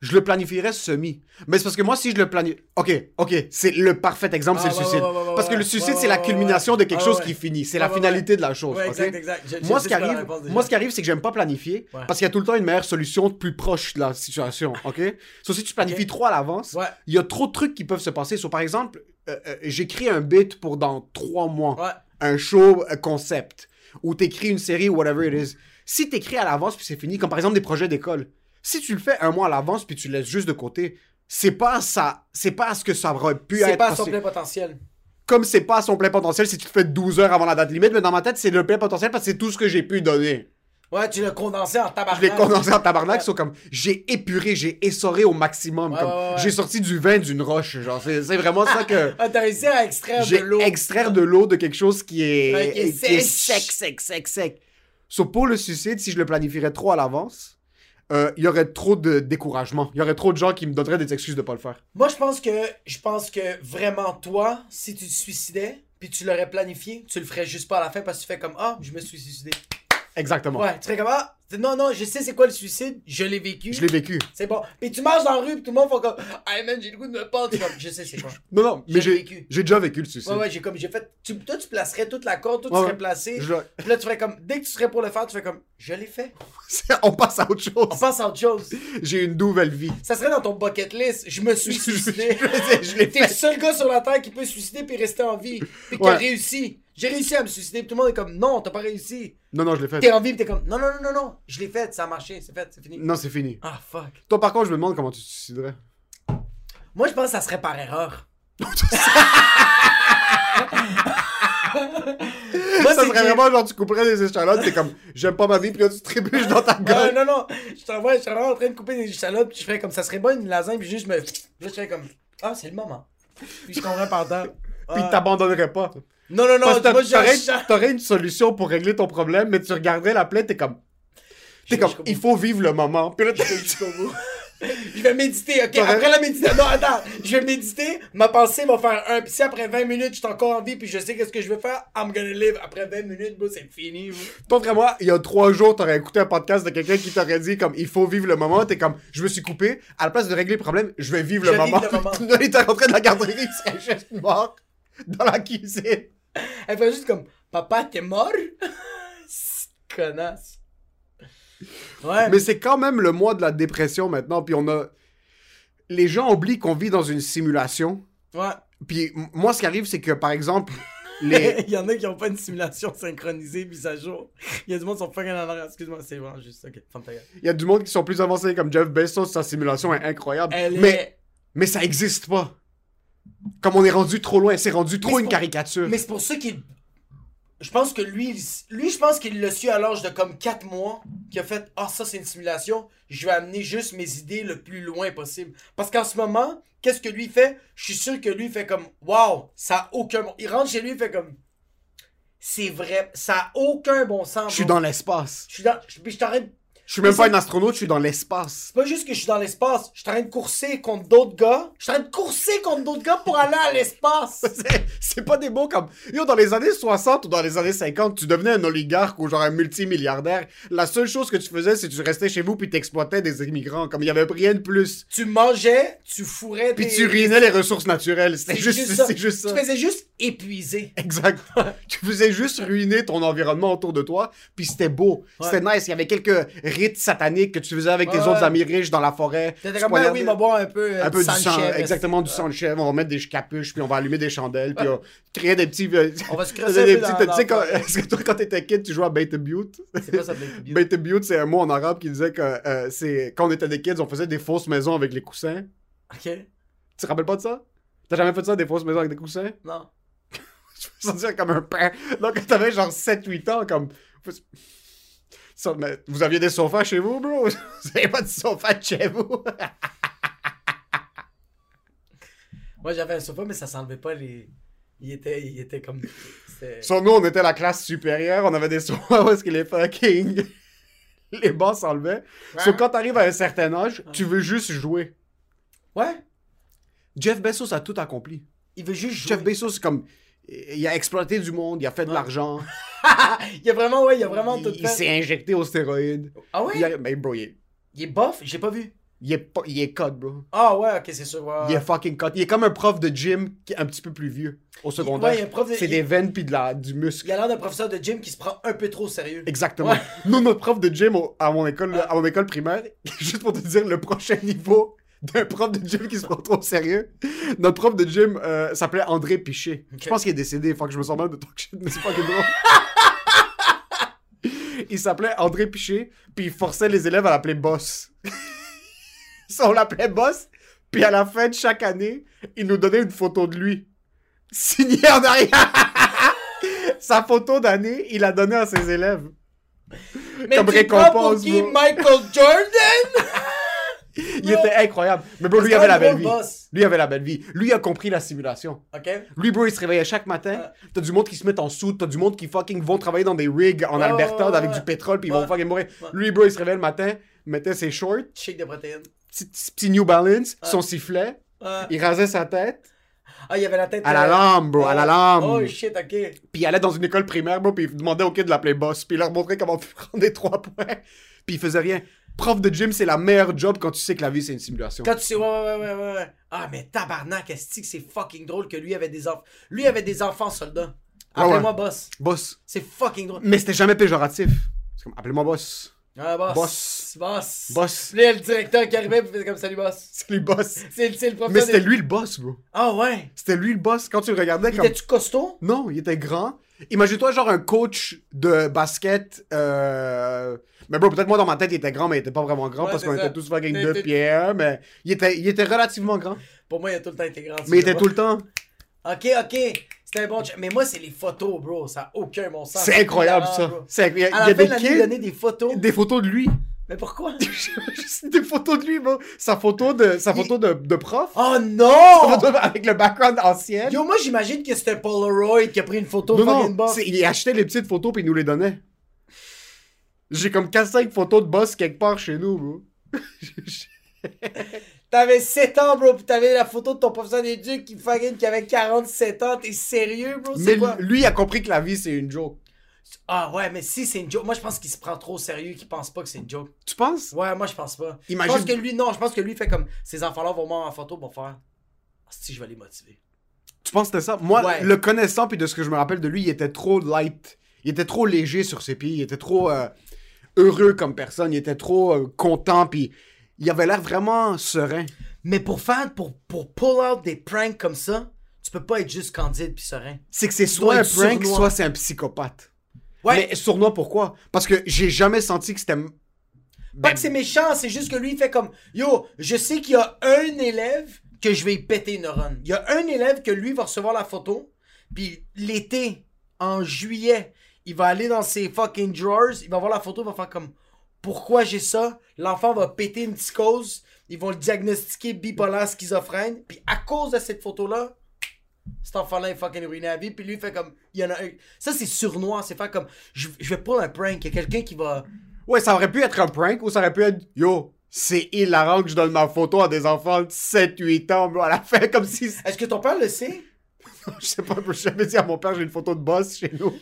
je le planifierais semi. Mais c'est parce que moi, si je le planifie... Ok, ok, c'est le parfait exemple, Ah, c'est le ouais, suicide. ouais, ouais, ouais, parce que le suicide, c'est la culmination de quelque ouais, chose qui finit. C'est la finalité de la chose. Exact, exact. Je- Moi, ce arrive, moi, ce qui arrive, c'est que j'aime pas planifier parce qu'il y a tout le temps une meilleure solution plus proche de la situation, ok? Sauf si tu planifies trop à l'avance, il y a trop de trucs qui peuvent se passer. So, par exemple, euh, euh, j'écris un bit pour dans trois mois un show euh, concept ou t'écris une série ou whatever it is. Si t'écris à l'avance puis c'est fini, comme par exemple des projets d'école, si tu le fais un mois à l'avance puis tu le laisses juste de côté, c'est pas ça, c'est pas ce que ça aurait pu C'est être. pas à son plein potentiel. Comme c'est pas à son plein potentiel si tu le fais 12 heures avant la date limite, mais dans ma tête c'est le plein potentiel parce que c'est tout ce que j'ai pu donner. Ouais, tu l'as condensé en tabarnak. Je l'ai condensé en tabarnak, Ouais. so comme j'ai épuré, j'ai essoré au maximum, Ouais, comme ouais, ouais. j'ai sorti du vin d'une roche, genre c'est c'est vraiment ça que Ah, t'as réussi à extraire de j'ai l'eau. extraire de l'eau de quelque chose qui est, Ouais, qui est qui est sec, sec, sec, sec. So, pour le suicide, si je le planifierais trop à l'avance, euh, il y aurait trop de découragement. Il y aurait trop de gens qui me donneraient des excuses de pas le faire. Moi, je pense que je pense que vraiment toi, si tu te suicidais, puis tu l'aurais planifié, tu le ferais juste pas à la fin parce que tu fais comme ah, je me suis suicidé. Exactement. Ouais, tu ferais comme ah, non non, je sais c'est quoi le suicide, je l'ai vécu. Je l'ai vécu. C'est bon. Puis tu marches dans la rue, puis tout le monde fait comme ah man, j'ai le goût de me pendre. Comme, je sais c'est quoi. Non, non, Je mais j'ai déjà vécu le suicide. Ouais ouais, j'ai comme j'ai fait tu, toi tu placerais toute la corde, toi tu Ouais, serais placé. Je- Puis là tu ferais comme dès que tu serais pour le faire, tu fais comme je l'ai fait. On passe à autre chose. On passe à autre chose. J'ai une nouvelle vie. Ça serait dans ton bucket list, je me suis suicidé. je l'ai T'es le seul gars sur la terre qui peut se suicider puis rester en vie. Puis qui a réussi. J'ai réussi à me suicider. Puis tout le monde est comme, non, t'as pas réussi. Non, non, je l'ai fait. T'es en vie, t'es comme, non, non, non, non, non. Je l'ai fait, ça a marché, c'est fait, c'est fini. Non, c'est fini. Ah, fuck. Toi, par contre, je me demande comment tu te suiciderais. Moi, je pense que ça serait par erreur. Moi, ça serait vraiment genre, tu couperais des échalotes, t'es comme, j'aime pas ma vie, puis là, tu trébuches dans ta gueule. non, non, je t'envoie, je suis vraiment en train de couper des échalotes, puis je ferais comme ça serait bon une lasagne, puis juste je me. Là, je ferais comme. Ah, c'est le moment. Puis je comprends par terre. Puis t'abandonnerais pas. Non, non, non, Parce moi, t'aurais, je- t'aurais une solution pour régler ton problème, mais tu regarderais la plaie, t'es comme, t'es comme, il faut vivre le moment. Puis là, vais jusqu'au bout. Je vais méditer, ok? Après la méditation. Non, attends. Je vais méditer, ma pensée va faire un. Puis si après 20 minutes, je suis encore en vie, puis je sais qu'est-ce que je vais faire, I'm gonna live. Après 20 minutes, bro, c'est fini. Toi, vraiment, il y a trois jours, t'aurais écouté un podcast de quelqu'un qui t'aurait dit comme il faut vivre le moment. T'es comme je me suis coupé. À la place de régler le problème, je vais vivre Je le moment. vivre le moment. Là, il était rentré de la garderie, il serait juste mort dans la cuisine. Elle fait juste comme, papa, t'es mort? C'est connasse. Ouais. Mais c'est quand même le mois de la dépression maintenant. Puis on a. Les gens oublient qu'on vit dans une simulation. Ouais. Puis moi, ce qui arrive, c'est que par exemple, les. Il y en a qui ont pas une simulation synchronisée mise à jour. Il y a du monde qui sont fucking en arrière. Excuse-moi, c'est vraiment juste. Ok, ferme ta gueule. Il y a du monde qui sont plus avancés comme Jeff Bezos, sa simulation est incroyable. Elle mais, est. mais ça existe pas. Comme on est rendu trop loin, c'est rendu trop une pour- caricature. Mais c'est pour ça qu'il. Je pense que lui, lui, je pense qu'il l'a su à l'âge de comme 4 mois, qu'il a fait Ah, ça, c'est une simulation, je vais amener juste mes idées le plus loin possible. Parce qu'en ce moment, qu'est-ce que lui fait? Je suis sûr que lui fait comme Waouh, ça a aucun bon. Il rentre chez lui, il fait comme C'est vrai, ça a aucun bon sens. Je suis dans l'espace. Je suis dans. Je t'arrête. Je suis même pas un astronaute, je suis dans l'espace. C'est pas juste que je suis dans l'espace, je suis en train de courser contre d'autres gars. Je suis en train de courser contre d'autres gars pour aller à l'espace. C'est- C'est pas des mots comme. Yo, dans les années 60 ou dans les années 50, tu devenais un oligarque ou genre un multimilliardaire. La seule chose que tu faisais, c'est que tu restais chez vous puis t'exploitais des immigrants. Comme il y avait rien de plus. tu mangeais, tu fourrais Puis tu ruinais les ressources naturelles. C'est juste, juste ça. c'est juste ça. Tu faisais juste épuiser. Exact. tu faisais juste ruiner ton environnement autour de toi, puis c'était beau. Ouais. C'était nice. Il y avait quelques rites sataniques que tu faisais avec tes Ouais, autres amis riches dans la forêt. T'étais comme, ben oui, il va boire un peu, euh, un peu du sang, exactement du sang de chèvre. On va mettre des capuches, puis on va allumer des chandelles, puis on créer des petits. On va se des un peu petits- Tu sais, est-ce que toi, quand t'étais kid, tu jouais à Bait Butte? C'est pas ça. Bait Butte, c'est un mot en arabe qui disait que euh, c'est quand on était des kids, on faisait des fausses maisons avec les coussins. Ok? Tu te rappelles pas de ça? T'as jamais fait ça, des fausses maisons avec des coussins? Non. Je me sentais comme un père. Donc, quand t'avais genre 7-8 ans, comme. Vous aviez des sofas chez vous, bro? Vous avez pas de sofa de chez vous? Moi, j'avais un sofa, mais ça s'enlevait pas les. Il était, il était comme. Sur nous, on était la classe supérieure, on avait des sofas où est-ce que les fucking. les bancs s'enlevaient. Sauf quand t'arrives à un certain âge, tu veux juste jouer. Ouais? Jeff Bezos a tout accompli. Il veut juste jouer. Jeff Bezos, c'est comme. Il a exploité du monde, il a fait de Ouais. l'argent, il a vraiment, ouais, il a vraiment il, tout il fait. s'est injecté aux stéroïdes. Ah ouais? Il a- Mais bro, il est, Il est buff? J'ai pas vu. il est, pas- il est cut, bro. Ah ouais, ok, c'est sûr. ouais, Il est fucking cut. Il est comme un prof de gym qui est un petit peu plus vieux au secondaire. Ouais, il y de- C'est il- des veines puis de la, du muscle. Il a l'air d'un professeur de gym qui se prend un peu trop au sérieux. Exactement. Ouais. Nous, notre prof de gym au- à, mon école, à mon école primaire, juste pour te dire le prochain niveau d'un prof de gym qui se prend trop au sérieux, notre prof de gym euh, s'appelait André Piché. Ok. Je pense qu'il est décédé, faut que je me sens mal de talk shit, mais c'est fucking drôle. Il s'appelait André Piché, puis il forçait les élèves à l'appeler boss. On l'appelait boss, puis à la fin de chaque année, il nous donnait une photo de lui, signée en arrière. Sa photo d'année, il a donné à ses élèves. Mais Comme pour récompense, qui bro. Michael Jordan? Il était incroyable. Mais bro, lui avait la belle vie. Lui avait la belle vie. Lui a compris la simulation. Ok? Lui, bro, il se réveillait chaque matin. T'as du monde qui se met en sous, t'as du monde qui fucking vont travailler dans des rigs en Alberta avec du pétrole puis ils vont fucking mourir. Lui, bro, il se réveillait le matin, mettait ses shorts, Shake de protéines. petit, New Balance, son sifflet, il rasait sa tête Ah, il avait la tête. à la euh, lampe, bro, à la oh, lampe. Oh shit, ok. Puis il allait dans une école primaire, bro, puis il demandait aux kids de l'appeler boss, puis il leur montrait comment prendre des trois points, puis il faisait rien. Prof de gym, c'est la meilleure job quand tu sais que la vie c'est une simulation. Quand tu sais, ouais, ouais, ouais, ouais, ouais. Ah, mais tabarnak, est-ce que c'est fucking drôle que lui avait des enfants. Lui avait des enfants soldats? Ah ouais. Appelez-moi boss. Boss. C'est fucking drôle. Mais c'était jamais péjoratif. C'est comme, appelez-moi boss. Ah, boss. Boss. Boss. Boss. Là, le directeur qui arrivait, puis il faisait comme salut, boss. C'est lui boss. C'est c'est le professeur. Mais c'était des- lui le boss, bro. Ah, ouais. C'était lui le boss. Quand tu le regardais Il comme... était-tu costaud? Non, il était grand. Imagine-toi, genre, un coach de basket. Euh... Mais bro, peut-être moi, dans ma tête, il était grand, mais il était pas vraiment grand Ouais, parce qu'on était tous fucking deux pierres. Mais il était, il était relativement grand. Pour moi, il a tout le temps été grand. Mais il était tout le temps. Ok, ok. C'était un bon. Mais moi, c'est les photos, bro. Ça n'a aucun bon sens. C'est incroyable, hilarant, ça. bro. Il y a, À il y a fin des il des photos. des photos de lui. Mais pourquoi? Juste des photos de lui, bro. Sa photo de, sa photo de, de prof. Oh Sa non! photo avec le background ancien. Yo, moi, j'imagine que c'était Polaroid qui a pris une photo Non, fucking non, boss. c'est- il achetait les petites photos puis il nous les donnait. J'ai comme 4-5 photos de boss quelque part chez nous, bro. T'avais 7 ans, bro, pis t'avais la photo de ton professeur d'éduc qui fucking qui avait 47 ans. T'es sérieux, bro? Mais C'est quoi? lui, il a compris que la vie, c'est une joke. Ah ouais, mais si c'est une joke. Moi, je pense qu'il se prend trop au sérieux, qu'il pense pas que c'est une joke. Tu penses? Ouais, moi, je pense pas. Imagine- Je pense que lui, non, je pense que lui fait comme ces enfants-là vont voir en photo pour faire. Ah, si, je vais les motiver. Tu penses que c'était ça? Moi, Ouais. le connaissant, puis de ce que je me rappelle de lui, il était trop light. Il était trop léger sur ses pieds. Il était trop euh, heureux comme personne. Il était trop euh, content, puis il avait l'air vraiment serein. Mais pour faire, pour, pour pull out des pranks comme ça, tu peux pas être juste candide puis serein. C'est que c'est soit un prank, sournois. soit c'est un psychopathe. Ouais. Mais sournois, pourquoi? Parce que j'ai jamais senti que c'était... Pas Ben, que c'est méchant, c'est juste que lui, il fait comme Yo, je sais qu'il y a un élève que je vais y péter une neurone. Il y a un élève que lui va recevoir la photo, puis l'été, en juillet, il va aller dans ses fucking drawers, il va voir la photo, il va faire comme Pourquoi j'ai ça? L'enfant va péter une psychose, ils vont le diagnostiquer bipolaire schizophrène, puis à cause de cette photo-là, cet enfant-là est fucking ruiné à vie, puis lui il fait comme il y en a un. Ça, c'est surnois, c'est faire comme Je, je vais pull un prank, il y a quelqu'un qui va. Ouais, ça aurait pu être un prank ou ça aurait pu être Yo, c'est hilarant que je donne ma photo à des enfants de 7-8 ans, bro, à la fin, comme si. Est-ce que ton père le sait? Je sais pas, j'ai jamais dit à mon père j'ai une photo de boss chez nous.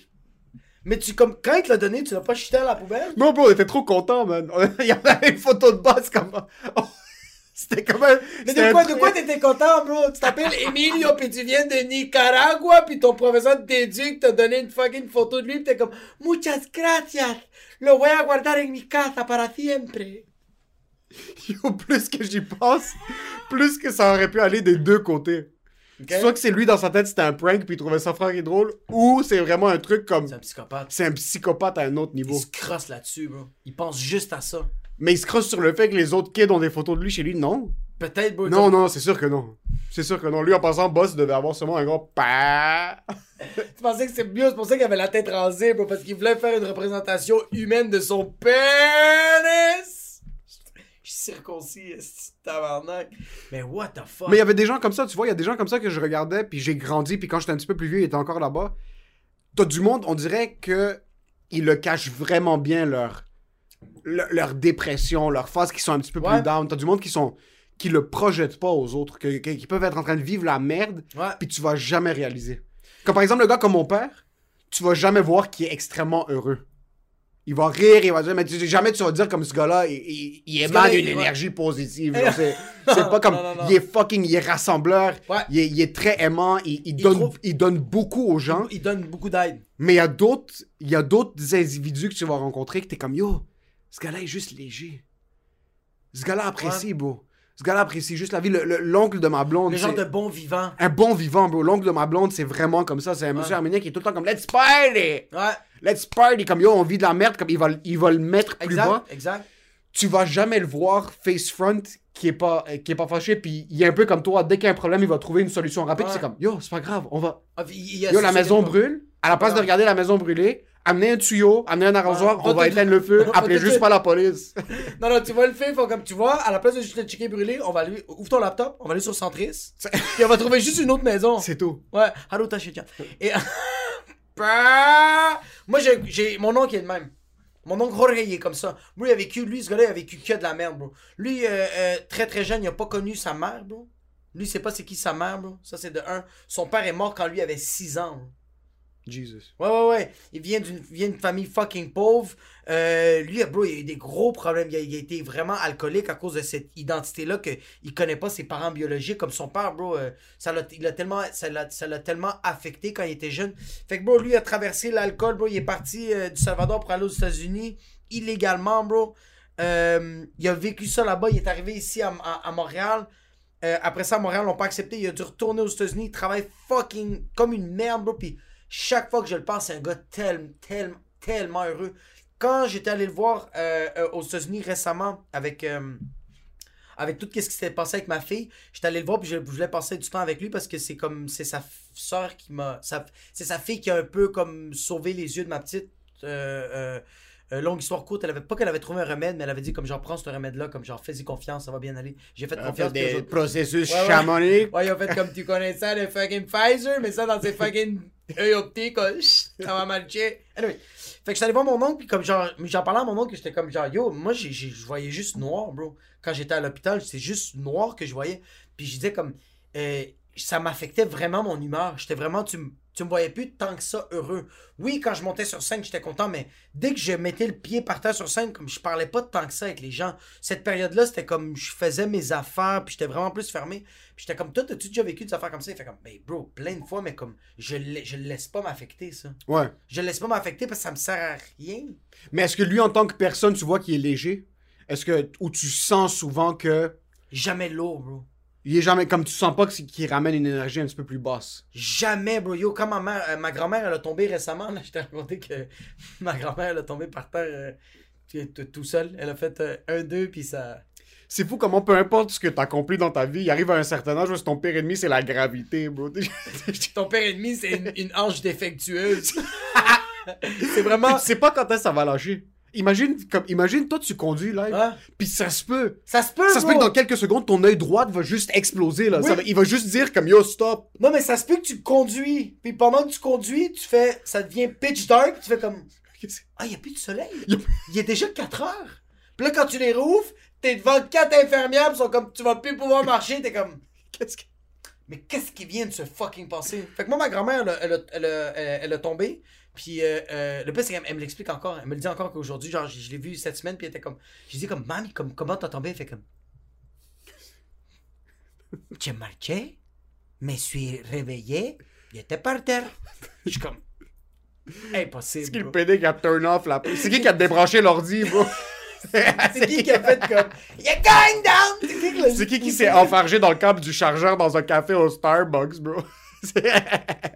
Mais tu, comme, quand il te l'a donné, tu l'as pas jeté à la poubelle? Non, bro, on était trop contents, man. Il y avait une photo de boss comme. C'était comme un. Mais de un quoi, de truc- quoi t'étais content, bro? Tu t'appelles Emilio, puis tu viens de Nicaragua, puis ton professeur d'éduc t'a donné une fucking photo de lui, pis t'es comme, Muchas gracias, lo voy a guardar en mi casa para siempre. Yo, plus que j'y pense, plus que ça aurait pu aller des deux côtés. Soit que c'est lui dans sa tête, c'était un prank puis il trouvait ça fucking drôle, ou c'est vraiment un truc comme. C'est un psychopathe. C'est un psychopathe à un autre niveau. Il se crosse là-dessus, bro. Il pense juste à ça. Mais il se crosse sur le fait que les autres kids ont des photos de lui chez lui, non? Peut-être, bro. Non, non, c'est sûr que non. C'est sûr que non. Lui, en passant, Boss devait avoir seulement un gros pa. Tu pensais que c'est mieux, c'est pour ça qu'il avait la tête rasée, bro, parce qu'il voulait faire une représentation humaine de son pénis. Je suis circoncis, tabarnak. Mais what the fuck? Mais il y avait des gens comme ça, tu vois, il y a des gens comme ça que je regardais, puis j'ai grandi, puis quand j'étais un petit peu plus vieux, il était encore là-bas. T'as du monde, on dirait que ils le cachent vraiment bien leur, leur, leur dépression, leur phase qui sont un petit peu Ouais. plus down. T'as du monde qui sont qui le projettent pas aux autres, que- que- qui peuvent être en train de vivre la merde, puis tu vas jamais réaliser. Comme par exemple le gars comme mon père, tu vas jamais voir qu'il est extrêmement heureux. Il va rire, il va dire, mais tu, jamais tu vas dire comme ce gars-là, il, il, il émane une énergie positive. c'est pas comme, Non, non, non. il est fucking, il est rassembleur, Ouais. il, est, il est très aimant, il, il donne, trouve- il donne beaucoup aux gens. Il donne beaucoup d'aide. Mais il y a d'autres, il y a d'autres individus que tu vas rencontrer que t'es comme, yo, ce gars-là est juste léger. Ce gars-là apprécie, bro. Ce gars-là apprécie juste la vie. Le- le- L'oncle de ma blonde, Le genre de bon vivant. un bon vivant, bro. L'oncle de ma blonde, c'est vraiment comme ça. C'est un monsieur Ouais. arménien qui est tout le temps comme, let's party! Ouais. Let's party! Comme, yo, on vit de la merde, comme il va, il va le mettre plus Exact. bas. Exact. Tu vas jamais le voir face front qui est pas, euh, qui est pas fâché, puis il est un peu comme toi. Dès qu'il y a un problème, il va trouver une solution rapide. Ouais. C'est comme, yo, c'est pas grave, on va, Ah, Yo, la maison brûle. À la place de Ouais. regarder la maison brûler, amener un tuyau, amener un arrosoir, on va éteindre le feu, appelez juste pas la police. Non, non, tu vois le fait, faut comme tu vois, à la place de juste le checker brûlé, on va aller, ouvre ton laptop, on va aller sur Centris, puis on va trouver juste une autre maison. C'est tout. Ouais, allô, ta chétia. Et. Bah! Moi, j'ai. Mon oncle est le même. Mon oncle Jorge, il est comme ça. Moi, il a vécu. Lui, ce gars-là, il a vécu que de la merde, bro. Lui, euh, euh, très très jeune, il a pas connu sa mère, bro. Lui, il sait pas c'est qui sa mère, bro. Ça, c'est de un. Son père est mort quand lui avait 6 ans, bro. Jesus. Ouais, ouais, ouais. Il vient d'une famille fucking pauvre. Euh, lui, bro, il a eu des gros problèmes. Il a, été vraiment alcoolique à cause de cette identité-là qu'il connaît pas ses parents biologiques. Comme son père, bro, euh, ça l'a tellement, affecté quand il était jeune. Fait que, bro, lui a traversé l'alcool, bro. Il est parti euh, du Salvador pour aller aux États-Unis illégalement, bro. Il a vécu ça là-bas. Il est arrivé ici à, à- Montréal. Après ça, à Montréal, l'ont pas accepté. Il a dû retourner aux États-Unis. Il travaille fucking comme une merde, bro. Puis chaque fois que je le pense, c'est un gars tellement, tellement, tellement heureux. Quand j'étais allé le voir euh, euh, aux États-Unis récemment avec, euh, avec tout ce qui s'était passé avec ma fille, j'étais allé le voir puis je, voulais passer du temps avec lui parce que c'est comme c'est sa soeur qui m'a. C'est sa fille qui a un peu comme sauvé les yeux de ma petite. Euh, longue histoire courte, elle avait pas qu'elle avait trouvé un remède, mais elle avait dit comme genre prends ce remède-là, comme genre fais-y confiance, ça va bien aller. J'ai fait confiance. eux des autres- processus Ouais, ouais. chamoniques. Ouais, ils ont fait comme tu connais ça, le fucking Pfizer, mais ça dans ses fucking œils optiques, quoi. Chut, ça va marcher. Anyway. Fait que j'étais allé voir mon oncle, puis comme genre, j'en parlais à mon oncle, j'étais comme genre, yo, moi, je voyais juste noir, bro. Quand j'étais à l'hôpital, c'est juste noir que je voyais. Puis je disais comme, euh, ça m'affectait vraiment mon humeur. J'étais vraiment, tu, tu me voyais plus tant que ça heureux. Oui, quand je montais sur scène, j'étais content, mais dès que je mettais le pied par terre sur scène, comme je parlais pas tant que ça avec les gens, cette période-là, c'était comme je faisais mes affaires, puis j'étais vraiment plus fermé. Puis j'étais comme, toi, t'as-tu déjà vécu des affaires comme ça? Il fait comme, ben, bro, plein de fois, mais comme, je, le- je le laisse pas m'affecter, ça. Ouais. Je le laisse pas m'affecter parce que ça me sert à rien. Mais est-ce que lui, en tant que personne, tu vois qu'il est léger? Est-ce que. Ou tu sens souvent que. Jamais lourd, bro. Il est jamais. Comme tu sens pas qu'il ramène une énergie un petit peu plus basse. Jamais, bro. Yo, quand ma mère, euh, ma grand-mère, elle a tombé récemment, là, je t'ai raconté que ma grand-mère, elle a tombé par terre euh, tout seul. Elle a fait euh, un, deux, puis ça. C'est fou comment peu importe ce que t'as accompli dans ta vie, il arrive à un certain âge où ton pire ennemi, c'est la gravité, bro. Ton père ennemi, c'est une, une hanche défectueuse. c'est vraiment. tu sais pas quand est-ce que ça va lâcher. Imagine, comme, imagine, toi, tu conduis live, Hein? puis ça se peut. Ça se peut, Ça se peut que dans quelques secondes, ton œil droit va juste exploser, là. Oui. Ça va- il va juste dire comme yo, stop. Non, mais ça se peut que tu conduis. Puis pendant que tu conduis, tu fais. Ça devient pitch dark. Tu fais comme. Ah, il n'y a plus de soleil. Y a- Il est déjà 4 heures. Puis là, quand tu les rouvres, t'es devant quatre infirmières, ils sont comme, tu vas plus pouvoir marcher, t'es comme, Qu'est-ce que. mais qu'est-ce qui vient de se fucking passer? Fait que moi, ma grand-mère, elle, elle, elle, elle, elle a tombé, puis euh, euh, le pire, c'est qu'elle elle me l'explique encore, elle me le dit encore qu'aujourd'hui, genre, je, je l'ai vu cette semaine, puis elle était comme, j'ai dit comme, mamie, comme, comment t'as tombé? Elle fait comme, je marchais, me suis réveillé, il était par terre. Je suis comme, impossible. C'est qui le. PD qui a turn off la. C'est qui qui a débranché l'ordi, bro? C'est qui qui a fait comme You're going down? C'est qui qui l'a- C'est qui qui s'est enfargé dans le câble du chargeur dans un café au Starbucks, bro?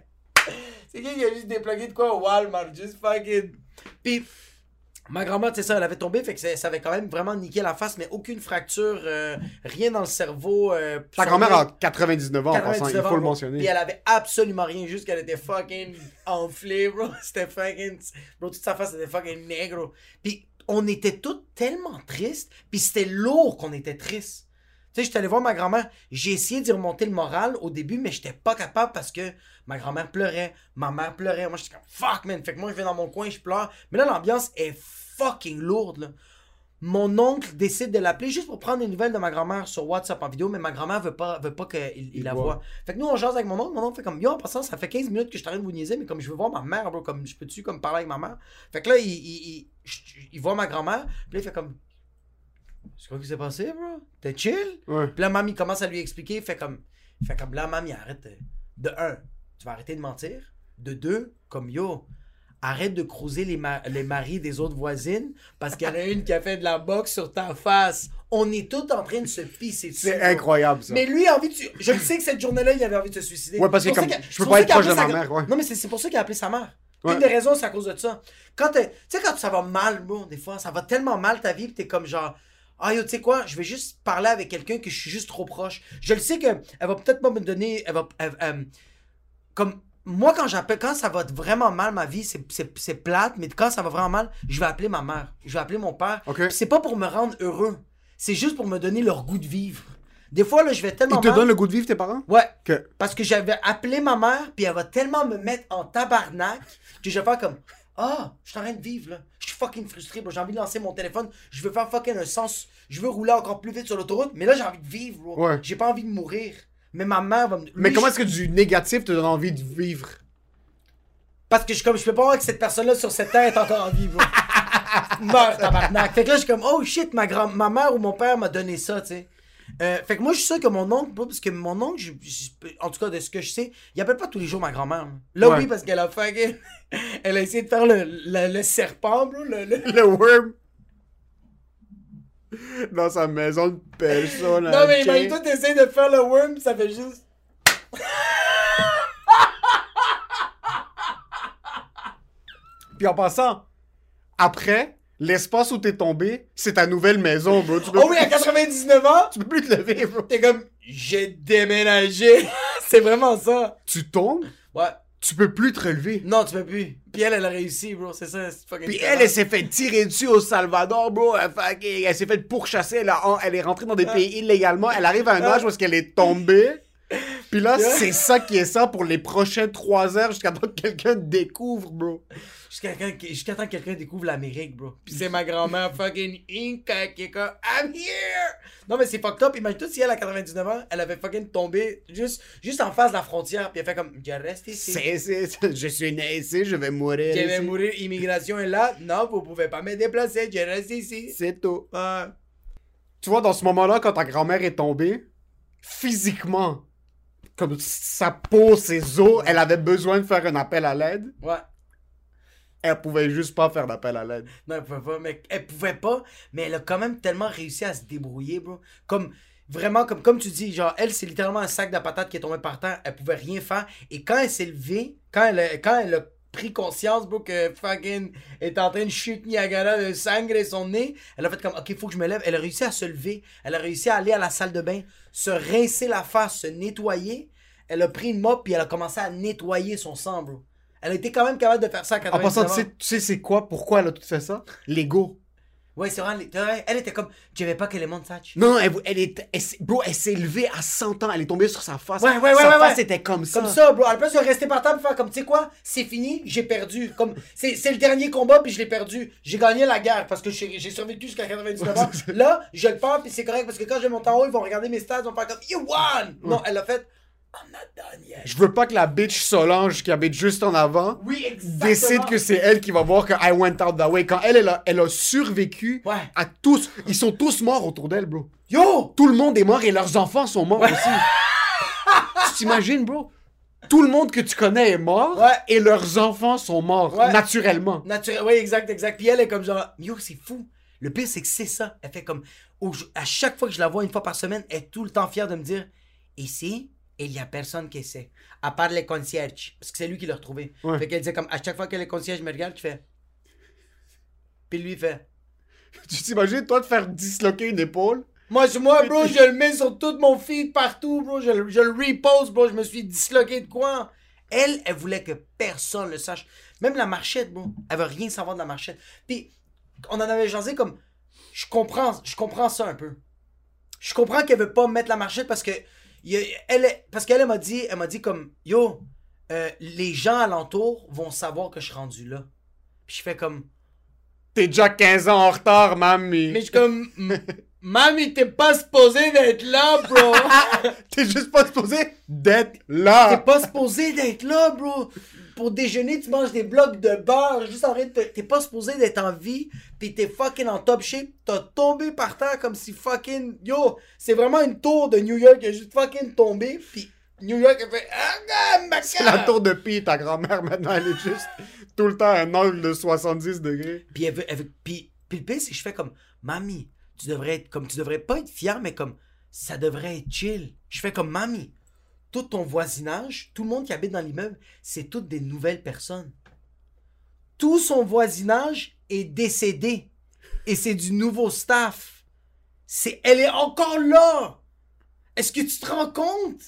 C'est- qui qui a juste déplugué de quoi au Walmart? Juste fucking. Puis, ma grand-mère, c'est ça, elle avait tombé, fait que ça, avait quand même vraiment niqué la face, mais aucune fracture, euh, rien dans le cerveau. euh, Ta grand-mère a 99 ans en passant, il 99 faut le ans, mentionner. Puis elle avait absolument rien, juste qu'elle était fucking enflée, bro. C'était fucking. Bro, toute sa face était fucking négro. Puis on était tous tellement tristes, puis c'était lourd qu'on était tristes. Tu sais, j'étais allé voir ma grand-mère, j'ai essayé d'y remonter le moral au début, mais j'étais pas capable parce que ma grand-mère pleurait, ma mère pleurait. Moi, j'étais comme fuck, man. Fait que moi, je vais dans mon coin, je pleure. Mais là, l'ambiance est fucking lourde, là. Mon oncle décide de l'appeler juste pour prendre des nouvelles de ma grand-mère sur WhatsApp en vidéo, mais ma grand-mère veut pas, veut pas qu'il il la voit. Fait que nous, on jase avec mon oncle. Mon oncle fait comme, yo, en passant, ça fait 15 minutes que je t'arrête de vous niaiser, mais comme je veux voir ma mère, bro, comme je peux-tu comme parler avec ma mère? Fait que là, il, il, il, je- il voit ma grand-mère, puis là, il fait comme, c'est quoi qui s'est passé, bro? T'es chill? Ouais. Puis là, mamie commence à lui expliquer, fait comme, fait comme là, mamie, arrête. De, de un, tu vas arrêter de mentir. De deux, comme yo, arrête de cruiser les, ma- les maris des autres voisines parce qu'il y en a une qui a fait de la boxe sur ta face. On est tous en train de se pisser dessus. C'est incroyable, ça. Mais lui a envie de... Je sais que cette journée-là, il avait envie de se suicider. Ouais, parce que comme- a- je peux pas être proche de ma sa- mère, ouais. Non, mais c'est pour ça qu'il a appelé sa mère. Ouais. Une des raisons, c'est à cause de ça. Quand t'es- Tu sais, quand ça va mal, bro, des fois, ça va tellement mal ta vie, pis t'es comme genre... Ah yo, tu sais quoi, je vais juste parler avec quelqu'un que je suis juste trop proche. Je le sais que elle va peut-être pas me donner... Elle va... elle- elle- comme... Moi, quand j'appelle, quand ça va vraiment mal, ma vie, c'est- plate, mais quand ça va vraiment mal, je vais appeler ma mère. Je vais appeler mon père. Ok. Puis c'est pas pour me rendre heureux. C'est juste pour me donner leur goût de vivre. Des fois, là, je vais tellement Ils te mal. donnent le goût de vivre, tes parents? Ouais. Parce que j'avais appelé ma mère, puis elle va tellement me mettre en tabarnak que je vais faire comme Ah, je suis en train de vivre là. Je suis fucking frustré, bro. J'ai envie de lancer mon téléphone. Je veux faire fucking un sens. Je veux rouler encore plus vite sur l'autoroute, mais là, j'ai envie de vivre, bro. Ouais. J'ai pas envie de mourir. Mais ma mère va me. Mais comment je- est-ce que du négatif te donne envie de vivre? Parce que je, comme, je peux pas voir que cette personne-là sur cette terre est encore en vie, bro. Meurs, tabarnak. Fait que là, je suis comme, oh shit, ma, grand ma mère ou mon père m'a donné ça, tu sais. Euh, fait que moi, je suis sûr que mon oncle, parce que mon oncle, je- je- en tout cas, de ce que je sais, il appelle pas tous les jours ma grand-mère. là. Ouais. oui, parce qu'elle a fait. Elle a essayé de faire le, le, le serpent, bro. Le, le- Le worm. Dans sa maison de personne. Non, mais imagine toi, t'essayes de faire le worm, ça fait juste. Puis en passant, après, l'espace où t'es tombé, c'est ta nouvelle maison, bro. Tu peux, Oh oui, à 99 ans, tu peux plus te lever, bro. t'es comme, j'ai déménagé. c'est vraiment ça. Tu tombes, Ouais. tu peux plus te relever. Non, tu peux plus. Puis elle, elle a réussi, bro. C'est ça, c'est fucking Puis différent. elle, elle s'est fait tirer dessus au Salvador, bro. Elle, s'est fait pourchasser. Elle, a- elle est rentrée dans des pays illégalement. Elle arrive à un âge où est-ce qu'elle est tombée. Puis là, c'est ça qui est ça pour les prochaines trois heures jusqu'à temps que quelqu'un te découvre, bro. Jusqu'à temps que quelqu'un découvre l'Amérique, bro. Puis c'est ma grand-mère fucking Inca qui est comme I'm here! Non, mais c'est fucked up. Imagine-toi si elle, à 99 ans, elle avait fucking tombé juste, juste en face de la frontière. Puis elle fait comme Je reste ici. C'est, je suis né ici, je vais mourir. Je vais ici. mourir. Immigration est là. Non, vous pouvez pas me déplacer. Je reste ici. C'est tout. Tu vois, dans ce moment-là, quand ta grand-mère est tombée, physiquement, comme sa peau, ses os, elle avait besoin de faire un appel à l'aide. Ouais. Elle pouvait juste pas faire d'appel à l'aide. Non, elle pouvait pas, mais elle pouvait pas, mais elle a quand même tellement réussi à se débrouiller, bro. Comme, vraiment, comme, tu dis, genre, elle, c'est littéralement un sac de patates qui est tombé par terre, elle pouvait rien faire, et quand elle s'est levée, quand elle, a- pris conscience, bro, que fucking est en train de chuter Niagara de sang et son nez, elle a fait comme, ok, faut que je me lève, elle a réussi à se lever, elle a réussi à aller à la salle de bain, se rincer la face, se nettoyer, elle a pris une mop, puis elle a commencé à nettoyer son sang, bro. Elle a été quand même capable de faire ça à En 99 passant, tu sais, tu sais c'est quoi, pourquoi elle a tout fait ça? L'ego. Ouais, c'est vrai, elle, était comme, je vais pas que les monde sachent. Non, elle, elle est, elle bro, elle s'est levée à 100 ans, elle est tombée sur sa face. Ouais, ouais, ouais, sa ouais, face ouais. était comme ça. Comme ça, bro. Elle peut se rester par terre et faire comme, tu sais quoi, c'est fini, j'ai perdu. Comme, c'est le dernier combat puis je l'ai perdu. J'ai gagné la guerre parce que j'ai survécu jusqu'à 99 ans. Là, je le perds puis c'est correct parce que quand je monte en haut, ils vont regarder mes stats, ils vont faire comme, you won! Non, elle a fait, I'm not done yet. Je veux pas que la bitch Solange qui habite juste en avant Oui, décide que c'est elle qui va voir que I went out that way. Quand elle, elle a, elle a survécu Ouais. à tous. Ils sont tous morts autour d'elle, bro. Yo! Tout le monde est mort et leurs enfants sont morts aussi. tu t'imagines, bro? Tout le monde que tu connais est mort Ouais. et leurs enfants sont morts naturellement. Naturel, oui, exact, exact. Puis elle est comme genre, yo, c'est fou. Le pire, c'est que c'est ça. Elle fait comme, au- à chaque fois que je la vois une fois par semaine, elle est tout le temps fière de me dire, ici, il y a personne qui sait, à part les concierges. Parce que c'est lui qui l'a retrouvé. Ouais. Fait qu'elle disait comme, à chaque fois que les concierges me regardent, tu fais. Puis lui, il fait. Tu t'imagines, toi, de faire disloquer une épaule? Moi, je- moi, bro, je le mets sur tout mon feed partout, bro. Je, le- je le repost, bro. Je me suis disloqué de quoi? Elle, elle voulait que personne le sache. Même la marchette, bro. Elle veut rien savoir de la marchette. Puis, on en avait jasé comme. Je comprends, je comprends ça un peu. Je comprends qu'elle veut pas mettre la marchette parce que. Elle, est- parce qu'elle elle m'a dit, elle m'a dit comme. Yo, euh, les gens alentour vont savoir que je suis rendu là. Puis je fais comme. T'es déjà 15 ans en retard, mamie. Mais je suis comme. Mamie, t'es pas supposé d'être là, bro! T'es juste pas supposé d'être T'es là. pas supposé d'être là, bro. Pour déjeuner, tu manges des blocs de beurre. Juste en train de te- T'es pas supposé d'être en vie. Pis t'es fucking en top shape. T'as tombé par terre comme si fucking. Yo, c'est vraiment une tour de New York qui a juste fucking tombé. Pis New York a fait. Ah, ma C'est la tour de Pi, ta grand-mère, maintenant, elle est juste tout le temps à un angle de 70 degrés. Puis elle veut. Elle veut puis, puis le c'est je fais comme. Mamie, tu devrais être. Comme tu devrais pas être fier, mais comme. Ça devrait être chill. Je fais comme Mamie. Tout ton voisinage, tout le monde qui habite dans l'immeuble, c'est toutes des nouvelles personnes. Tout son voisinage est décédé. Et c'est du nouveau staff. C'est, elle est encore là. Est-ce que tu te rends compte?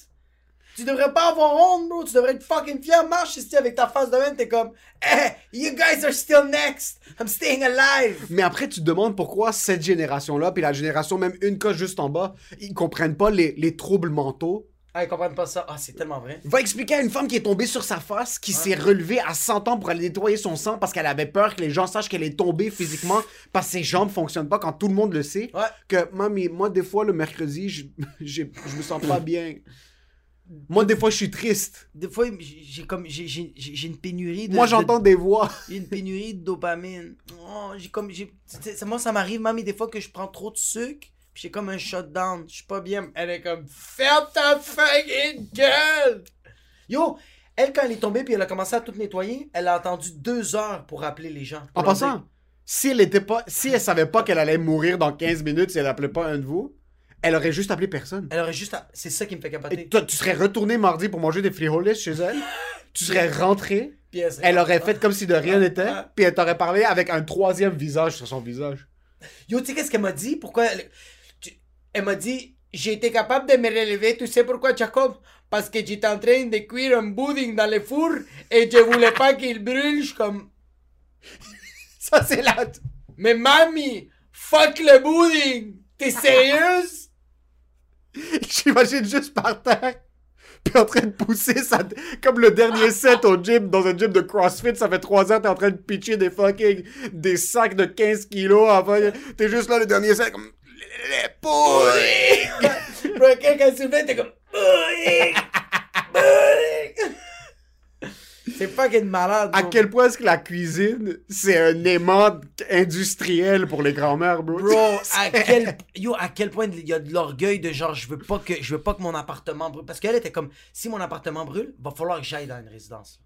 Tu devrais pas avoir honte, bro. Tu devrais être fucking fier. Marche ici avec ta face de même. T'es comme, eh, you guys are still next. I'm staying alive. Mais après, tu te demandes pourquoi cette génération-là, puis la génération même une coche juste en bas, ils comprennent pas les troubles mentaux. Ah, ils comprennent pas ça. Ah, c'est tellement vrai. Va expliquer à une femme qui est tombée sur sa face, qui s'est relevée à 100 ans pour aller nettoyer son sang parce qu'elle avait peur que les gens sachent qu'elle est tombée physiquement parce que ses jambes fonctionnent pas quand tout le monde le sait. Ouais. Que, mamie, moi, des fois, le mercredi, je, j'ai- je me sens pas bien. Moi, des fois, je suis triste. Des fois, j'ai comme, j'ai, j'ai, j'ai j'ai une pénurie de. Moi, de- j'entends des voix. J'ai une pénurie de dopamine. Oh, j'ai comme j'ai ça- moi ça m'arrive même des fois que je prends trop de sucre, puis j'ai comme un shutdown, je suis pas bien. Elle est comme ferme ta fucking gueule. Yo, elle quand elle est tombée puis elle a commencé à tout nettoyer, elle a attendu deux heures pour appeler les gens. En passant, si elle était pas, si elle savait pas qu'elle allait mourir dans 15 minutes si elle appelait pas un de vous, elle aurait juste appelé personne. elle aurait juste, à- c'est ça qui me fait Et capoter. toi, tu serais retourné mardi pour manger des frijoles chez elle? tu serais rentré. Puis elle, serait Elle aurait fait comme si de rien n'était, Ah. puis elle t'aurait parlé avec un troisième visage sur son visage. Yo, tu sais qu'est-ce qu'elle m'a dit? Pourquoi? Elle, elle m'a dit, été capable de me relever, tu sais pourquoi, Jacob? Parce que j'étais en train de cuire un pudding dans le four et je voulais pas qu'il brûle. Comme, Ça, c'est la... mais mamie, fuck le pudding! T'es sérieuse? J'imagine juste par terre, puis en train de pousser ça, comme le dernier set au gym, dans un gym de CrossFit, ça fait 3 ans, t'es en train de pitcher des fucking, des sacs de 15 kilos, enfin, t'es juste là, le dernier set, quelqu'un se levait, t'es comme, pudding! Pudding! C'est fucking malade. À bro. quel point est-ce que la cuisine, c'est un aimant industriel pour les grands-mères, bro? Bro, à quel yo à quel point il y a de l'orgueil de genre je veux pas que je veux pas que mon appartement brûle parce qu'elle était comme si mon appartement brûle, va falloir que j'aille dans une résidence.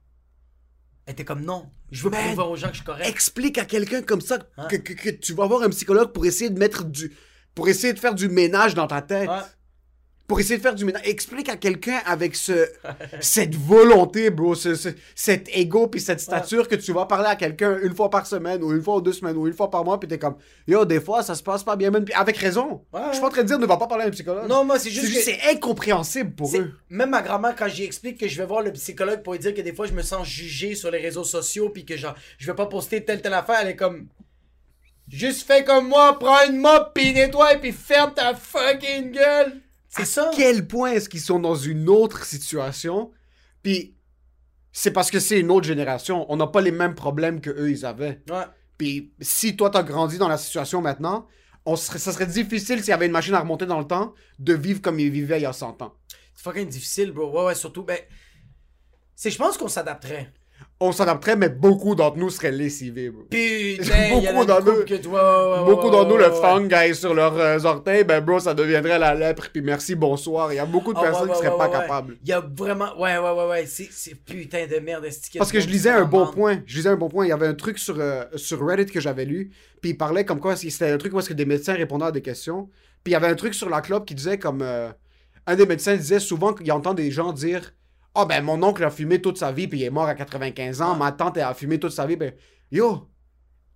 Elle était comme non, je veux Man. prouver aux gens que je suis correct. Explique à quelqu'un comme ça Hein? que, que- que tu vas voir un psychologue pour essayer de mettre du... pour essayer de faire du ménage dans ta tête. Ouais. Pour essayer de faire du ménage. Explique à quelqu'un avec ce, cette volonté, bro, ce, ce- cet ego puis cette stature que tu vas parler à quelqu'un une fois par semaine ou une fois ou deux semaines ou une fois par mois puis t'es comme, yo, des fois, ça se passe pas bien même. Avec raison. Ouais, Je suis pas en train de dire ne va pas parler à un psychologue. Non, moi c'est juste que c'est incompréhensible pour eux. même ma grand-mère quand j'y explique que je vais voir le psychologue pour lui dire que des fois je me sens jugé sur les réseaux sociaux puis que genre je vais pas poster telle telle affaire, elle est comme juste fais comme moi, prends une mop puis nettoie et puis ferme ta fucking gueule. C'est ça. quel point est-ce qu'ils sont dans une autre situation? Puis c'est parce que c'est une autre génération. On n'a pas les mêmes problèmes que eux ils avaient. Ouais. Puis si toi t'as grandi dans la situation maintenant, on serait, ça serait difficile s'il y avait une machine à remonter dans le temps de vivre comme ils vivaient il y a 100 ans. C'est fucking difficile, bro. Ouais, ouais, surtout, ben. C'est, je pense qu'on s'adapterait. On s'adapterait, mais beaucoup d'entre nous seraient lessivés. bro. Putain, Beaucoup il y en a d'entre que toi. ouais, ouais, beaucoup ouais, d'entre nous, le fungi sur leurs euh, orteils, ben bro, ça deviendrait la lèpre, puis merci, bonsoir. Il y a beaucoup de Ah, personnes qui seraient pas capables. Il y a vraiment. Ouais, ouais, ouais, ouais. C'est, putain de merde, Parce que je lisais un bon point. Je lisais un bon point. Il y avait un truc sur, euh, sur Reddit que j'avais lu. Puis il parlait comme quoi c'était un truc où est-ce que des médecins répondaient à des questions. Puis il y avait un truc sur la clope qui disait comme. euh, un des médecins disait souvent qu'il entend des gens dire Ah ben mon oncle a fumé toute sa vie puis il est mort à 95 ans. Ma tante elle a fumé toute sa vie. Ben yo,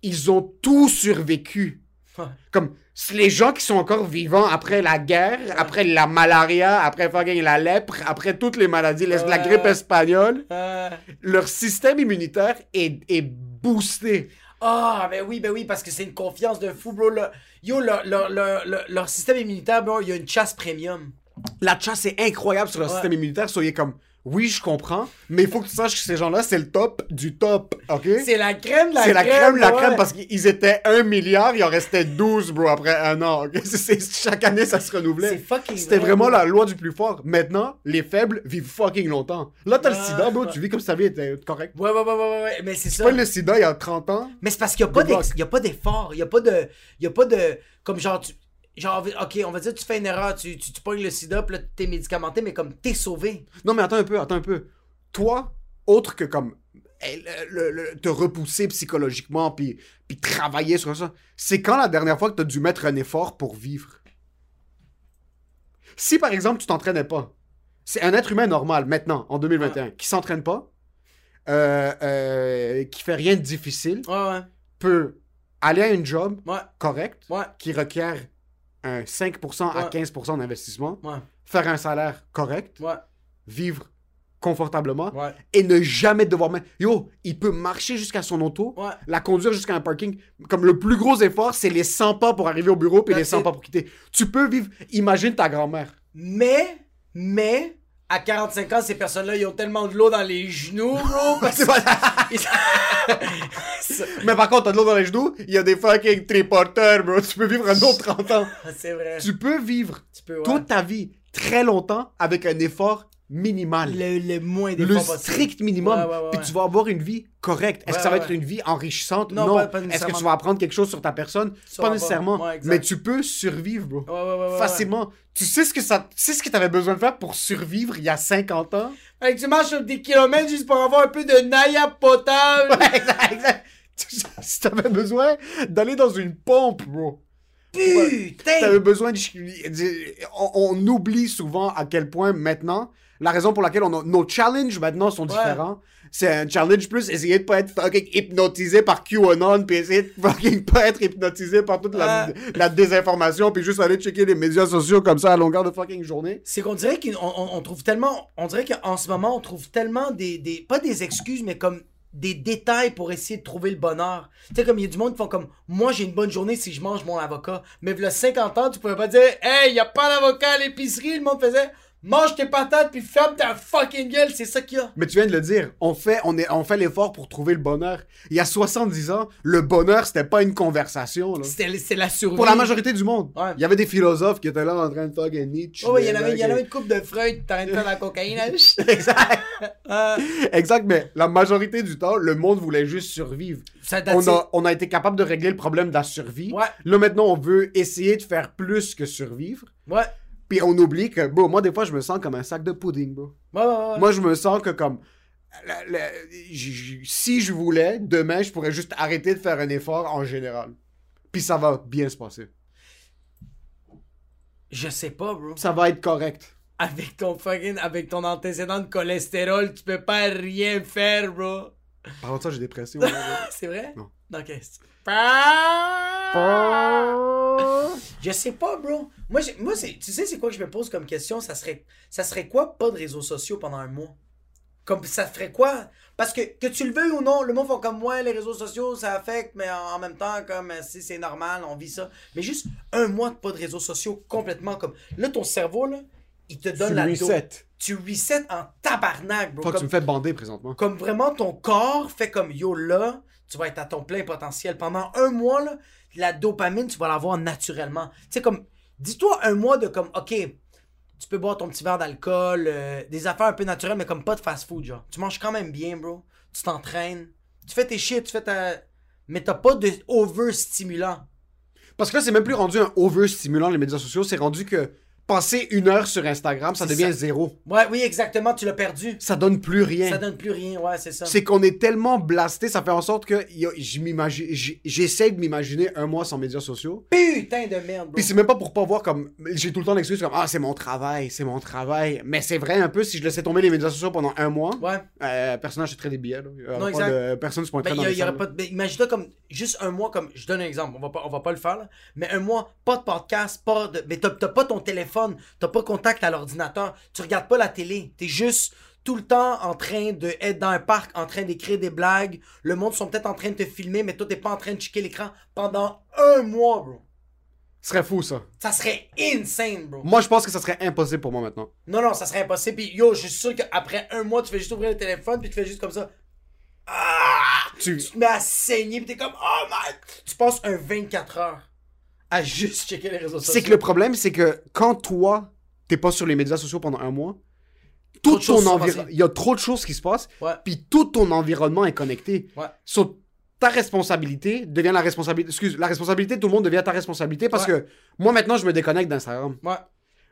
ils ont tout survécu. Ouais. Comme les gens qui sont encore vivants après la guerre, après la malaria, après fucking la lèpre, après toutes les maladies, la, grippe espagnole leur système immunitaire est, est boosté. Ah, ben oui, ben oui, parce que c'est une confiance de fou, bro. Le- Yo, leur, leur, leur, leur- leur système immunitaire, bro, il y a une chasse premium. La chasse est incroyable sur leur système immunitaire. Soyez comme, oui, je comprends, mais il faut que tu saches que ces gens-là, c'est le top du top, ok? C'est la crème, de la C'est crème. la crème, la ouais. crème, parce qu'ils étaient un milliard, il en restait 12, bro, après un an. ok? C'est- c'est- chaque année, ça se C'est renouvelait. C'était vrai, vraiment bro. la loi du plus fort. Maintenant, les faibles vivent fucking longtemps. Là, t'as le sida, bro, tu vis comme si ta vie était correcte. Ouais, ouais, ouais, ouais, ouais, mais c'est ça. Pas le sida il y a 30 ans. Mais c'est parce qu'il n'y a, pas d'effort. Il n'y a pas de. Il y a pas de. Comme genre, tu. Genre, ok, on va dire, tu fais une erreur, tu, tu, tu pognes le sida, puis là, t'es médicamenté, mais comme t'es sauvé. Non, mais attends un peu, attends un peu. Toi, autre que comme eh, le- te repousser psychologiquement puis, puis travailler sur ça, c'est quand la dernière fois que tu as dû mettre un effort pour vivre? Si par exemple tu t'entraînais pas, c'est un être humain normal maintenant, en 2021, qui s'entraîne pas, euh, euh, qui fait rien de difficile, Ouais, ouais. peut aller à une job Ouais, correcte ouais, qui requiert un 5% à Ouais. 15% d'investissement, ouais, faire un salaire correct, ouais, vivre confortablement et ne jamais devoir mettre. Yo, il peut marcher jusqu'à son auto, la conduire jusqu'à un parking. Comme le plus gros effort, c'est les 100 pas pour arriver au bureau puis les That's 100 it. pas pour quitter. Tu peux vivre. Imagine ta grand-mère. Mais, mais, à 45 ans, ces personnes-là, ils ont tellement de l'eau dans les genoux, bro. parce Mais par contre, t'as de l'eau dans les genoux, il y a des fucking triporteurs, bro. Tu peux vivre un autre 30 ans. c'est vrai. Tu peux vivre Tu peux, ouais. toute ta vie très longtemps avec un effort minimal. Le, le moins le d'efforts possible. strict minimum, Ouais, ouais, ouais, puis tu vas avoir une vie correcte. Est-ce que ça va être une vie enrichissante? Non, Non. Est-ce que tu vas apprendre quelque chose sur ta personne? Pas nécessairement. Mais tu peux survivre, bro. Facilement. Tu sais ce que ça, tu sais ce que t'avais besoin de faire pour survivre il y a 50 ans? Que tu marches sur des kilomètres juste pour avoir un peu de naïa potable. exact, exact. Tu- Si t'avais besoin d'aller dans une pompe, bro, Putain! T'avais besoin de... On, on oublie souvent à quel point maintenant, la raison pour laquelle on a- nos challenges maintenant sont Ouais. différents. C'est un challenge plus essayer de pas être fucking hypnotisé par QAnon, puis essayer de fucking pas être hypnotisé par toute la, la désinformation, puis juste aller checker les médias sociaux comme ça à longueur de fucking journée. C'est qu'on dirait qu'on on- on trouve tellement. On dirait qu'en ce moment, on trouve tellement des, des. Pas des excuses, mais comme des détails pour essayer de trouver le bonheur. Tu sais, comme il y a du monde qui font comme. Moi, j'ai une bonne journée si je mange mon avocat. Mais il 50 ans, tu pouvais pas dire. Hey, y a pas d'avocat à l'épicerie. Le monde faisait. Mange tes patates puis ferme ta fucking gueule. C'est ça qu'il y a. Mais tu viens de le dire, on fait, on est, on fait l'effort pour trouver le bonheur. Il y a 70 ans, le bonheur, c'était pas une conversation. C'est la survie. Pour la majorité du monde. Ouais. Il y avait des philosophes qui étaient là en train de fucking Nietzsche. Oh, il y en avait, il y en avait une coupe de Freud. T'arrêtes de faire de la cocaïne. hein? Exact. Euh, Exact, mais la majorité du temps, le monde voulait juste survivre. ça On a, on a été capable de régler le problème de la survie. Ouais. Là, maintenant, on veut essayer de faire plus que survivre. Ouais. Puis on oublie que, bro, moi, des fois, je me sens comme un sac de pudding, bro. Ouais, ouais, ouais. Moi, je me sens que comme... la- la- j- j- si je voulais, demain, je pourrais juste arrêter de faire un effort en général. Puis ça va bien se passer. Je sais pas, bro. Ça va être correct. Avec ton fucking. Avec ton antécédent de cholestérol, tu peux pas rien faire, bro. Par contre, ça, j'ai bro. C'est vrai? Non. Ok. Je sais pas, bro. Moi, moi c'est- tu sais, c'est quoi que je me pose comme question? Ça serait, ça serait quoi pas de réseaux sociaux pendant un mois? Comme ça ferait quoi? Parce que, que tu le veuilles ou non, le monde font comme moi, les réseaux sociaux, ça affecte, mais en, en même temps, comme euh, si c'est normal, on vit ça. Mais juste un mois de pas de réseaux sociaux complètement comme. Là, ton cerveau, là, il te donne Tu la reset. Tu reset en tabarnak, bro. Faut que tu Comme, me fais bander présentement. comme vraiment ton corps fait comme yo là, tu vas être à ton plein potentiel. Pendant un mois, là, la dopamine, tu vas l'avoir naturellement. Tu sais, comme, dis-toi un mois de comme, ok, tu peux boire ton petit verre d'alcool, euh, des affaires un peu naturelles, mais comme pas de fast-food, genre. Tu manges quand même bien, bro. Tu t'entraînes. Tu fais tes shit, tu fais ta. Mais t'as pas de over-stimulant. Parce que là, c'est même plus rendu un overstimulant, les médias sociaux. C'est rendu que passer une heure sur Instagram, ça devient ça. zéro. Ouais, oui, exactement, tu l'as perdu. Ça donne plus rien. Ça donne plus rien, ouais, c'est ça. C'est qu'on est tellement blasté, ça fait en sorte que je j'essaie de m'imaginer un mois sans médias sociaux. Putain de merde, bro. Puis c'est même pas pour pas voir comme. J'ai tout le temps l'excuse comme Ah, c'est mon travail, c'est mon travail. Mais c'est vrai un peu, si je laissais tomber les médias sociaux pendant un mois, Ouais. euh, personne n'achèterait des billets. Là. Il Non, exact. de- personne se pointerait Ben, dans y a- les y salles. pas de- ben, imagine-toi comme juste un mois, comme je donne un exemple, on va pas, on va pas le faire, là, mais un mois, pas de podcast, pas de. Mais t'as pas ton téléphone, t'as pas contact à l'ordinateur, tu regardes pas la télé, t'es juste tout le temps en train de être dans un parc, en train d'écrire des blagues, le monde sont peut-être en train de te filmer, mais toi t'es pas en train de checker l'écran pendant un mois, bro. Ce serait fou ça. Ça serait insane, bro. Moi, je pense que ça serait impossible pour moi maintenant. Non, non, ça serait impossible. Puis yo, je suis sûr qu'après un mois, tu fais juste ouvrir le téléphone, puis tu fais juste comme ça. Ah! Tu- Tu te mets à saigner, puis t'es comme, oh my! Tu passes un 24 heures à juste checker les réseaux sociaux. C'est que le problème, c'est que quand toi, t'es pas sur les médias sociaux pendant un mois, tout ton environnement, il y a trop de choses qui se passent, Ouais. puis tout ton environnement est connecté. Ouais. So, ta responsabilité devient la responsabilité. Excuse, la responsabilité de tout le monde devient ta responsabilité parce Ouais. que moi maintenant je me déconnecte d'Instagram. Ouais.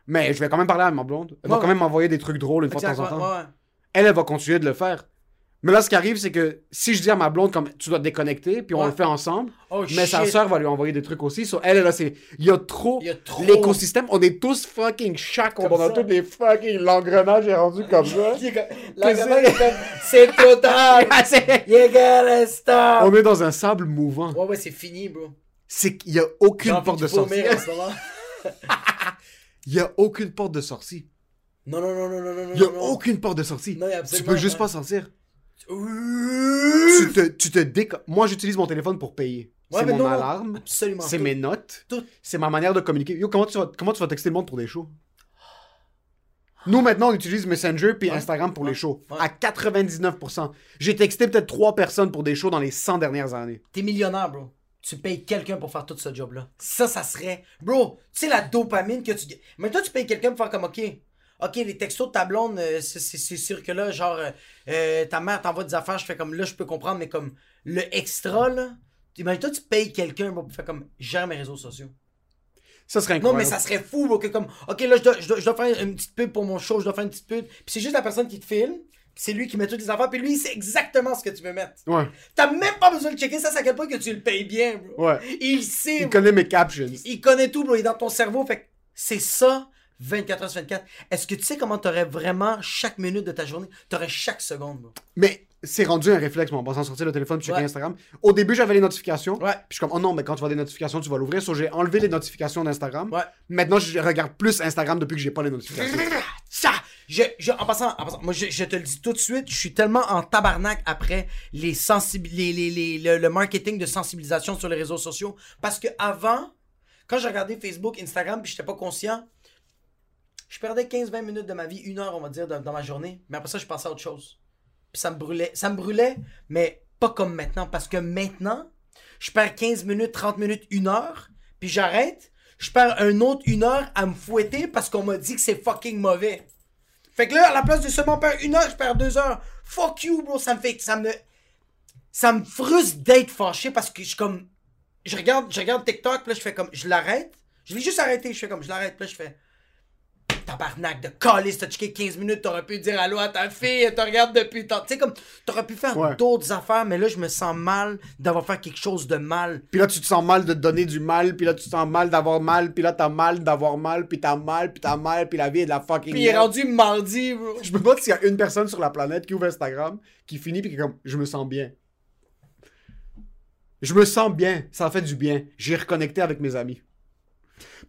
Mais je vais quand même parler à ma blonde. Elle va quand même m'envoyer des trucs drôles une fois de temps en temps. Elle, elle va continuer de le faire. Mais là, ce qui arrive, c'est que si je dis à ma blonde, comme tu dois te déconnecter, puis on Ouais. le fait ensemble, Oh, mais sa soeur va lui envoyer des trucs aussi. So, elle, là, c'est. Il y a trop. A trop. L'écosystème, on est tous fucking chaque. On ça. tous les fucking. L'engrenage est rendu comme ça. C'est-! Ah, c'est- You gotta stop! on est dans un sable mouvant. Ouais, ouais, c'est fini, bro. C'est qu'il y a aucune porte de sortie. Il y a aucune porte de sortie. Non, non, non, non, non, non, Il y a non, non. aucune porte de sortie. Non, y a Tu peux juste pas sortir. Tu te, tu te déco- Moi, j'utilise mon téléphone pour payer. Ouais, c'est mon non, alarme. Absolument. C'est mes notes. Tout. C'est ma manière de communiquer. Yo, comment tu vas, comment tu vas texter le monde pour des shows? Nous, maintenant, on utilise Messenger puis Ouais. Instagram pour Ouais. les shows. À 99%. J'ai texté peut-être trois personnes pour des shows dans les 100 dernières années. T'es millionnaire, bro. Tu payes quelqu'un pour faire tout ce job-là. Ça, ça serait. Bro, tu sais la dopamine que tu. Mais toi, tu payes quelqu'un pour faire comme, OK. OK, les textos de ta blonde, euh, c'est- sûr que là, genre, euh, euh, ta mère t'envoie des affaires, je fais comme, là, je peux comprendre, mais comme, le extra, là. Imagine-toi, tu payes quelqu'un pour faire comme, gère mes réseaux sociaux. Ça serait Non, incroyable. mais ça serait fou, bro, que comme, OK, là, je dois, je, dois, je dois faire une petite pub pour mon show, je dois faire une petite pub. Puis c'est juste la personne qui te filme, C'est lui qui met toutes les affaires, puis lui, il sait exactement ce que tu veux mettre. Ouais. T'as même pas besoin de checker ça, c'est à quel point que tu le payes bien, bro. Ouais. Il sait, Il bro. connaît mes captions. Il connaît tout, bro. Il est dans ton cerveau. Fait que c'est ça, 24 heures sur 24. Est-ce que tu sais comment t'aurais vraiment chaque minute de ta journée? T'aurais chaque seconde, bro. Mais c'est rendu un réflexe, moi, en passant sortir le téléphone puis checker Ouais. Instagram. Au début, j'avais les notifications. Ouais. Puis je suis comme, oh non, mais quand tu vois des notifications, tu vas l'ouvrir. So, j'ai enlevé les notifications d'Instagram. Ouais. Maintenant, je regarde plus Instagram depuis que j'ai pas les notifications. Ça! Je, je- en, passant, en passant, moi, je, je te le dis tout de suite, je suis tellement en tabarnak après les les, les, les- le, le marketing de sensibilisation sur les réseaux sociaux. Parce que avant, quand j'ai regardé Facebook, Instagram, puis j'étais pas conscient, je perdais 15-20 minutes de ma vie, une heure, on va dire, dans, ma journée. Mais après ça, je passais à autre chose. Puis ça me brûlait. Ça me brûlait, mais pas comme maintenant. Parce que maintenant, je perds 15 minutes, 30 minutes, une heure, puis j'arrête. Je perds un autre une heure à me fouetter parce qu'on m'a dit que c'est fucking mauvais. Fait que là, à la place de seulement perdre une heure, je perds deux heures. Fuck you, bro. Ça me fait. Ça me. Ça me frustre d'être fâché parce que je comme. Je regarde, je regarde TikTok, puis là, je fais comme. Je l'arrête. Je l'ai juste arrêté. Je fais comme. Je l'arrête. Puis là, je fais. Tabarnak de calice, t'as checké 15 minutes, t'aurais pu dire allô à ta fille, elle te regarde depuis tant. Tu sais, comme. T'aurais pu faire Ouais. d'autres affaires, mais là, je me sens mal d'avoir fait quelque chose de mal. Puis là, tu te sens mal de te donner du mal, puis là, tu te sens mal d'avoir mal, puis là, t'as mal d'avoir mal, puis t'as mal, puis t'as mal, puis la vie est de la fucking Puis il est rendu mardi, bro. Je me demande s'il y a une personne sur la planète qui ouvre Instagram, qui finit, puis qui est comme, je me sens bien. Je me sens bien, ça fait du bien. J'ai reconnecté avec mes amis.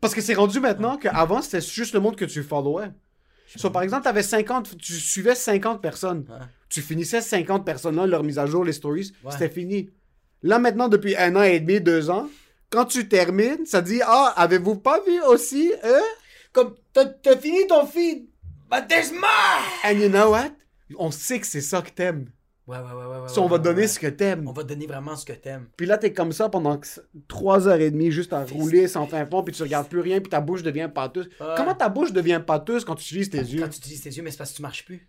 Parce que c'est rendu maintenant qu'avant, c'était juste le monde que tu followais. So, par exemple, avais 50, tu suivais 50 personnes. Ouais. Tu finissais 50 personnes-là, leur mise à jour, les stories, Ouais. c'était fini. Là, maintenant, depuis un an et demi, deux ans, quand tu termines, ça dit Ah, avez-vous pas vu aussi, eux? Comme, t'as t'as fini ton feed, but there's more! And you know what? On sait que c'est ça que t'aimes. Ouais, ouais, ouais, ouais. ouais, Si on va ouais, donner ce que t'aimes. On va donner vraiment ce que t'aimes. Puis là, t'es comme ça pendant que- trois heures et demie, juste à rouler sans fin fond, puis tu regardes plus rien, puis ta bouche devient pâteuse. Comment ta bouche devient pâteuse quand tu utilises tes yeux? Quand tu utilises tes yeux, mais c'est parce que tu marches plus.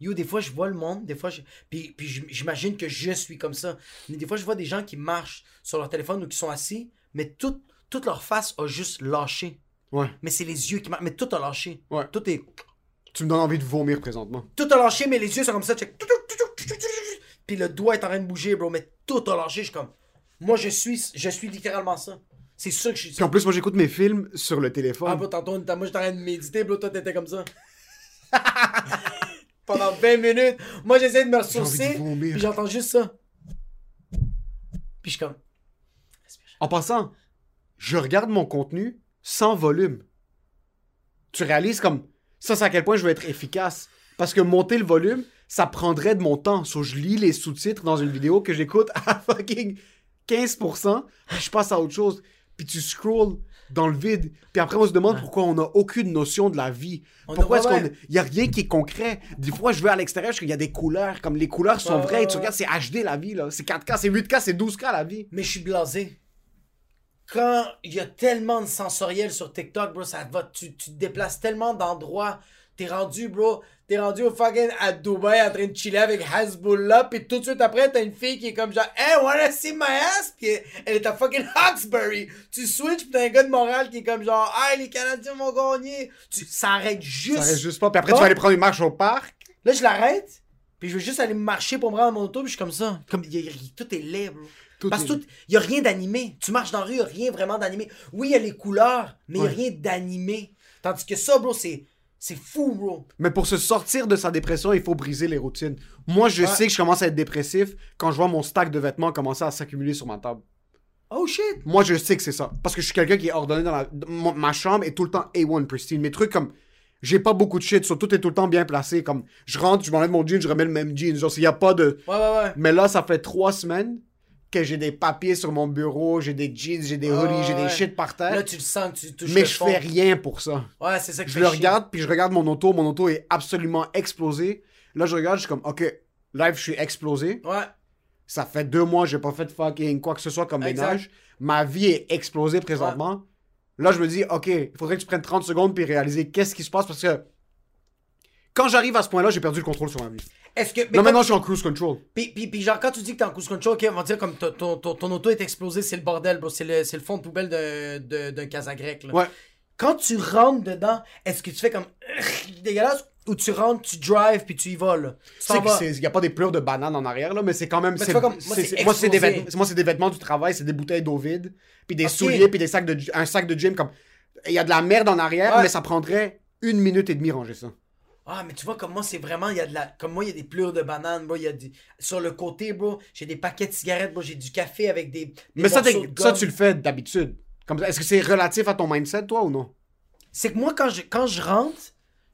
Yo, des fois, je vois le monde, des fois, je... puis, puis j'im- j'imagine que je suis comme ça. Mais des fois, je vois des gens qui marchent sur leur téléphone ou qui sont assis, mais tout, toute leur face a juste lâché. Ouais. Mais c'est les yeux qui marchent, mais tout a lâché. Ouais. Tout est... Tu me donnes envie de vomir présentement. Tout a lâché, mais les yeux sont comme ça, check. Puis le doigt est en train de bouger, bro, mais tout a lâché, je suis comme... Moi, je suis, je suis littéralement ça. C'est sûr que je suis Puis en plus, moi, j'écoute mes films sur le téléphone. Ah, bro, tantôt, moi, j'étais en train de méditer, bro, toi, t'étais comme ça. Pendant 20 minutes. Moi, j'essaie de me ressourcer, puis j'entends juste ça. Puis je suis comme... En passant, je regarde mon contenu sans volume. Tu réalises comme ça, c'est à quel point je veux être efficace. Parce que monter le volume, ça prendrait de mon temps. So, je lis les sous-titres dans une vidéo que j'écoute à fucking 15%, puis je passe à autre chose. Puis tu scrolls dans le vide. Puis après, on se demande pourquoi on n'a aucune notion de la vie. Pourquoi est-ce qu'on. Il n'y a rien qui est concret? Des fois, je vais à l'extérieur, je qu'il y a des couleurs. Comme les couleurs sont vraies. tu regardes, c'est HD la vie, là. C'est 4K, c'est 8K, c'est 12K la vie. Mais je suis blasé. Quand il y a tellement de sensoriel sur TikTok, bro, ça va, tu, tu te déplaces tellement d'endroits. T'es rendu, bro, t'es rendu au fucking à Dubaï en train de chiller avec Hasbullah, puis tout de suite après, t'as une fille qui est comme genre, hey, wanna see my ass? Puis elle est à fucking Hawkesbury. Tu switches, pis t'as un gars de Montréal qui est comme genre, hey, les Canadiens vont gagner. Tu, ça arrête juste. Ça reste juste pas. Puis après, tu vas aller prendre une marche au parc. Là, je l'arrête, puis je veux juste aller marcher pour me rendre à mon auto, puis je suis comme ça. Comme, y a- y- tout est laid, bro. Tout Parce que tout, y a rien d'animé. Tu marches dans la rue, y a rien vraiment d'animé. Oui, il y a les couleurs, mais y a Ouais. rien d'animé. Tandis que ça, bro, c'est, c'est fou, bro. Mais pour se sortir de sa dépression, il faut briser les routines. Moi, je Ouais. sais que je commence à être dépressif quand je vois mon stack de vêtements commencer à s'accumuler sur ma table. Oh shit. Moi, je sais que c'est ça. Parce que je suis quelqu'un qui est ordonné dans la... ma chambre est tout le temps A1 pristine. Mes trucs comme... J'ai pas beaucoup de shit, so tout est tout le temps bien placé. Comme, je rentre, je m'enlève mon jean, je remets le même jean. Genre, s'il y a pas de... Ouais, ouais, ouais. Mais là, ça fait trois semaines que j'ai des papiers sur mon bureau, j'ai des jeans, j'ai des hoodies, j'ai ouais. des shit par terre. Là, tu le sens que tu touches mais le je fond. fais rien pour ça. Ouais, c'est ça que Je le regarde, puis je regarde mon auto. Mon auto est absolument explosé. Là, je regarde, je suis comme, OK, live, je suis explosé. Ouais. Ça fait deux mois, j'ai pas fait de fucking quoi que ce soit comme Exact. ménage. Ma vie est explosée présentement. Là, je me dis, OK, il faudrait que tu prennes 30 secondes puis réaliser qu'est-ce qui se passe parce que quand j'arrive à ce point-là, j'ai perdu le contrôle sur ma vie. Est-ce que. mais quand- maintenant, je suis en cruise control. Puis, puis, puis genre, quand tu dis que t'es en cruise control, ok, on va dire comme ton, ton, ton, ton auto est explosé, c'est le bordel, bro. C'est le, le fond de poubelle de- de- d'un casa grec, là. Ouais. Quand tu rentres dedans, est-ce que tu fais comme dégueulasse où tu rentres, tu drives, puis tu y vas, là? Qu'il n'y a pas des pleurs de bananes en arrière, là, mais c'est quand même. comme- moi, c'est- des, vêtements- moi, c'est des vêtements du travail, c'est des bouteilles d'eau vide, puis des souliers, puis des sacs de, un sac de gym. comme Il y a de la merde en arrière, Ouais. mais ça prendrait une minute et demie ranger ça. Ah, mais tu vois, comme moi, c'est vraiment, il y a de la. Comme moi, il y a des plures de bananes, bro. Il y a du. Sur le côté, bro, j'ai des paquets de cigarettes, bro. J'ai du café avec des. des Mais ça, ça, tu le fais d'habitude. Comme- Est-ce que c'est relatif à ton mindset, toi, ou non? C'est que moi, quand je, quand je rentre,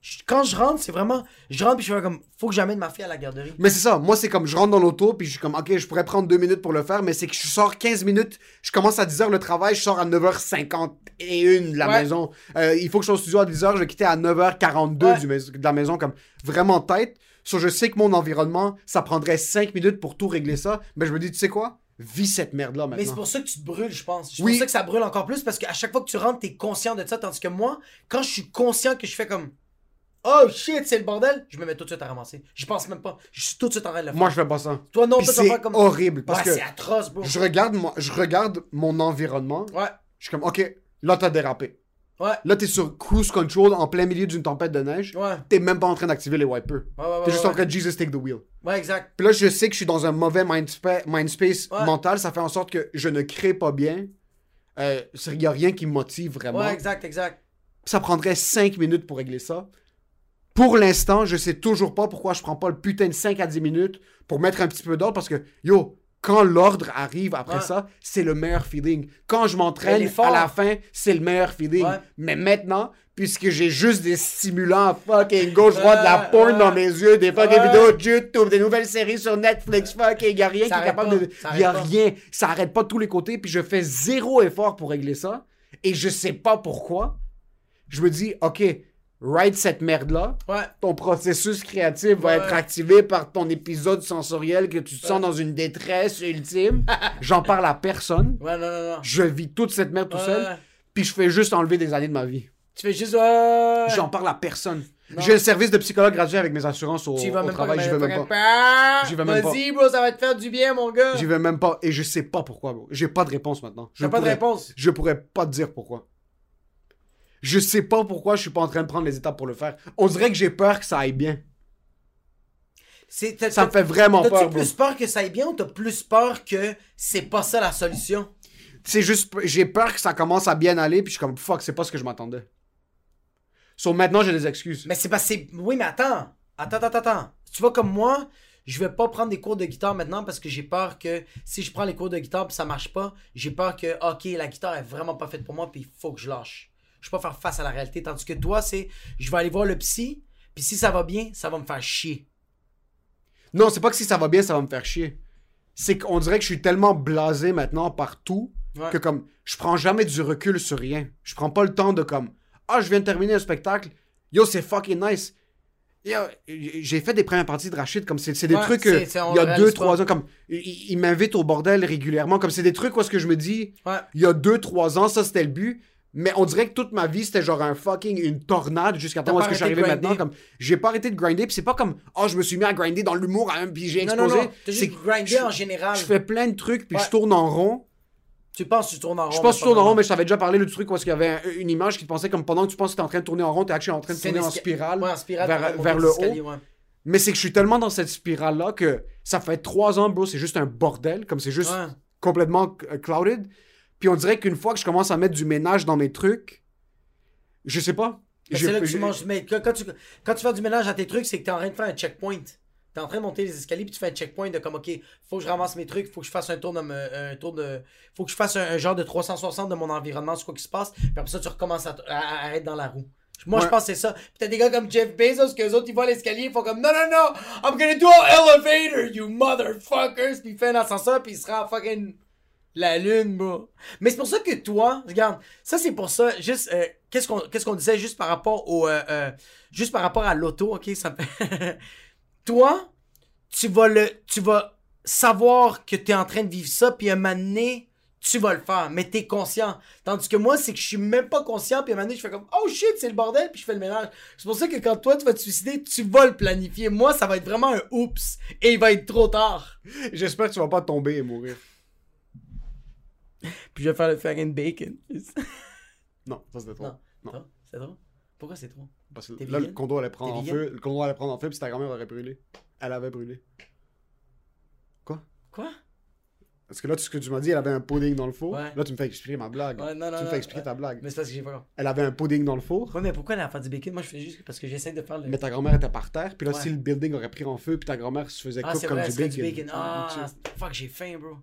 je- quand je rentre, c'est vraiment. Je rentre, puis je fais comme. Faut que j'amène ma fille à la garderie. Mais c'est ça, moi c'est comme je rentre dans l'auto puis je suis comme ok je pourrais prendre deux minutes pour le faire mais c'est que je sors 15 minutes, je commence à 10h le travail, je sors à 9h51 de la Ouais. maison. Euh, il faut que je sois au studio à 10h, je vais quitter à 9h42 Ouais. du mais- de la maison comme vraiment tête. So, je sais que mon environnement, ça prendrait 5 minutes pour tout régler ça, mais je me dis tu sais quoi? Vis cette merde là Mais c'est maintenant. pour ça que tu te brûles, je pense. C'est Oui. pour ça que ça brûle encore plus parce qu'à chaque fois que tu rentres, t'es conscient de ça. Tandis que moi, quand je suis conscient que je fais comme Oh shit, c'est le bordel, je me mets tout de suite à ramasser. Je pense même pas. Je suis tout de suite en train de le faire. Moi je fais pas ça. Toi, non, Puis toi, c'est comme. horrible parce Ouais, que c'est atroce, bro. je regarde moi, je regarde mon environnement, Ouais, je suis comme ok, là t'as dérapé. ouais, Là t'es sur cruise control en plein milieu d'une tempête de neige. ouais. t'es même pas en train d'activer les wipers. Ouais, ouais, ouais. T'es juste ouais. en train de Jesus take the wheel. Ouais, exact. Puis là, je sais que je suis dans un mauvais mindspace Ouais. mental. Ça fait en sorte que je ne crée pas bien. Euh, Il y a rien qui me motive vraiment. Ouais, exact, exact. Ça prendrait 5 minutes pour régler ça. Pour l'instant, je sais toujours pas pourquoi je prends pas le putain de 5 à 10 minutes pour mettre un petit peu d'ordre parce que, yo, quand l'ordre arrive après Ouais. ça, c'est le meilleur feeling. Quand je m'entraîne à la fin, c'est le meilleur feeling. Ouais. Mais maintenant, puisque j'ai juste des stimulants fucking gauche-droite, de la porn ouais. dans mes yeux, des fucking Ouais. vidéos de YouTube, des nouvelles séries sur Netflix, fucking, y a rien qui est capable pas, de... Y a pas. rien. Ça arrête pas de tous les côtés, puis je fais zéro effort pour régler ça. Et je sais pas pourquoi. Je me dis, ok, ride cette merde-là. Ouais. Ton processus créatif va Ouais. être activé par ton épisode sensoriel que tu te sens dans une détresse ultime. J'en parle à personne. Ouais, non, non, non. Je vis toute cette merde tout seul. Puis je fais juste enlever des années de ma vie. Tu fais juste. J'en parle à personne. J'ai un service de psychologue gratuit avec mes assurances au, Tu vas au même travail. J'y vais même pas. J'y vais même pas. Vas-y, bro, ça va te faire du bien, mon gars. J'y vais même pas. Et je sais pas pourquoi, bro. J'ai pas de réponse maintenant. T'as pas de réponse? Je pourrais pas te dire pourquoi. Je sais pas pourquoi je suis pas en train de prendre les étapes pour le faire. On dirait que j'ai peur que ça aille bien. T'as- Ça me t'as- fait vraiment peur, bro. plus peur que ça aille bien ou t'as plus peur que c'est pas ça la solution? C'est juste, j'ai peur que ça commence à bien aller, puis je suis comme, fuck, c'est pas ce que je m'attendais. So maintenant, j'ai des excuses. Mais c'est parce que c'est. Oui, mais attends. Attends, attends, attends. Tu vois, comme moi, je vais pas prendre des cours de guitare maintenant parce que j'ai peur que si je prends les cours de guitare puis ça marche pas, j'ai peur que, ok, la guitare est vraiment pas faite pour moi puis il faut que je lâche. Je peux pas faire face à la réalité. Tandis que toi, c'est, je vais aller voir le psy, puis si ça va bien, ça va me faire chier. Non, c'est pas que si ça va bien, ça va me faire chier. C'est qu'on dirait que je suis tellement blasé maintenant par tout Ouais. que comme, je prends jamais du recul sur rien. Je prends pas le temps de comme, ah, je viens de terminer un spectacle. Yo, c'est fucking nice. Yo, j'ai fait des premières parties de Rachid, comme c'est c'est des Ouais, trucs, c'est- c'est- il y a réalise deux, trois pas. ans, comme, il, il m'invite au bordel régulièrement, comme c'est des trucs où est-ce que je me dis, Ouais. il y a deux, trois ans, ça c'était le but. Mais on dirait que toute ma vie, c'était genre un fucking, une tornade jusqu'à temps où est-ce que je suis arrivé maintenant. grinder? Comme, j'ai pas arrêté de grinder, puis c'est pas comme, oh, je me suis mis à grinder dans l'humour, hein, puis j'ai Non, explosé. non, non. T'as C'est je- en général. Je fais plein de trucs, puis Ouais. je tourne en rond. Tu penses que tu tournes en rond. Je pense que mais je tourne pas en rond, mais je t'avais déjà parlé du truc où est-ce qu'il y avait un- une image qui te pensait comme pendant que tu penses que t'es en train de tourner en rond, t'es actually en train de tourner en spirale. Ouais, en spirale vers- le haut. ouais. Mais c'est que je suis tellement dans cette spirale-là que ça fait trois ans, bro, c'est juste un bordel. Comme c'est juste complètement euh, clouded. Puis on dirait qu'une fois que je commence à mettre du ménage dans mes trucs, je sais pas. C'est là que tu manges. Mais quand, tu, quand tu fais du ménage à tes trucs, c'est que t'es en train de faire un checkpoint. T'es en train de monter les escaliers puis tu fais un checkpoint de comme ok, faut que je ramasse mes trucs, faut que je fasse un tour de un tour de. Faut que je fasse un, un genre de 360 de mon environnement, c'est quoi qui se passe, puis après ça tu recommences à, à- à être dans la roue. Moi je pense que c'est ça. Puis t'as des gars comme Jeff Bezos que les autres ils voient l'escalier, ils font comme non non non, I'm gonna do an elevator, you motherfuckers, puis il fait un ascenseur puis il se rend fucking la lune, bro. Mais c'est pour ça que toi, regarde, ça c'est pour ça, juste, euh, qu'est-ce qu'on disait juste par rapport au, euh, euh, juste par rapport à l'auto, ok, ça toi, tu vas le, tu vas savoir que t'es en train de vivre ça, puis un moment donné, tu vas le faire, mais t'es conscient. Tandis que moi, c'est que je suis même pas conscient, puis un moment donné, je fais comme, oh shit, c'est le bordel, puis je fais le ménage. C'est pour ça que quand toi, tu vas te suicider, tu vas le planifier. Moi, ça va être vraiment un oups, et il va être trop tard. J'espère que tu vas pas tomber et mourir. Puis je vais faire le fucking bacon. Non, ça c'était trop. Non. Non. C'est drôle? Pourquoi c'est trop? Parce que là, le condo allait prendre en feu. Le condo allait prendre en feu, puis ta grand-mère aurait brûlé. Elle avait brûlé. Quoi? Parce que là, tout ce que tu m'as dit, elle avait un pudding dans le four. Ouais. Là, tu me fais expliquer ma blague. Ouais, non, non, tu me fais expliquer ouais. ta blague. Mais c'est parce que j'ai pas. Elle avait un pudding dans le four. Ouais, mais pourquoi elle a fait du bacon? Moi, je fais juste parce que j'essaie de faire le. Mais ta grand-mère était par terre, puis là, si le building aurait pris en feu, puis ta grand-mère se faisait ah, couper comme vrai, du bacon. du bacon. Ah, fuck, j'ai faim, bro.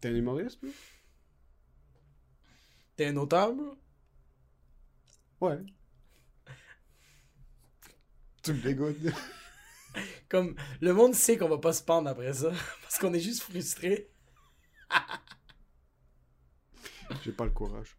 T'es un humoriste, bro? T'es un auteur, bro Ouais. tu me dégoûtes. Comme, le monde sait qu'on va pas se pendre après ça. Parce qu'on est juste frustré. J'ai pas le courage.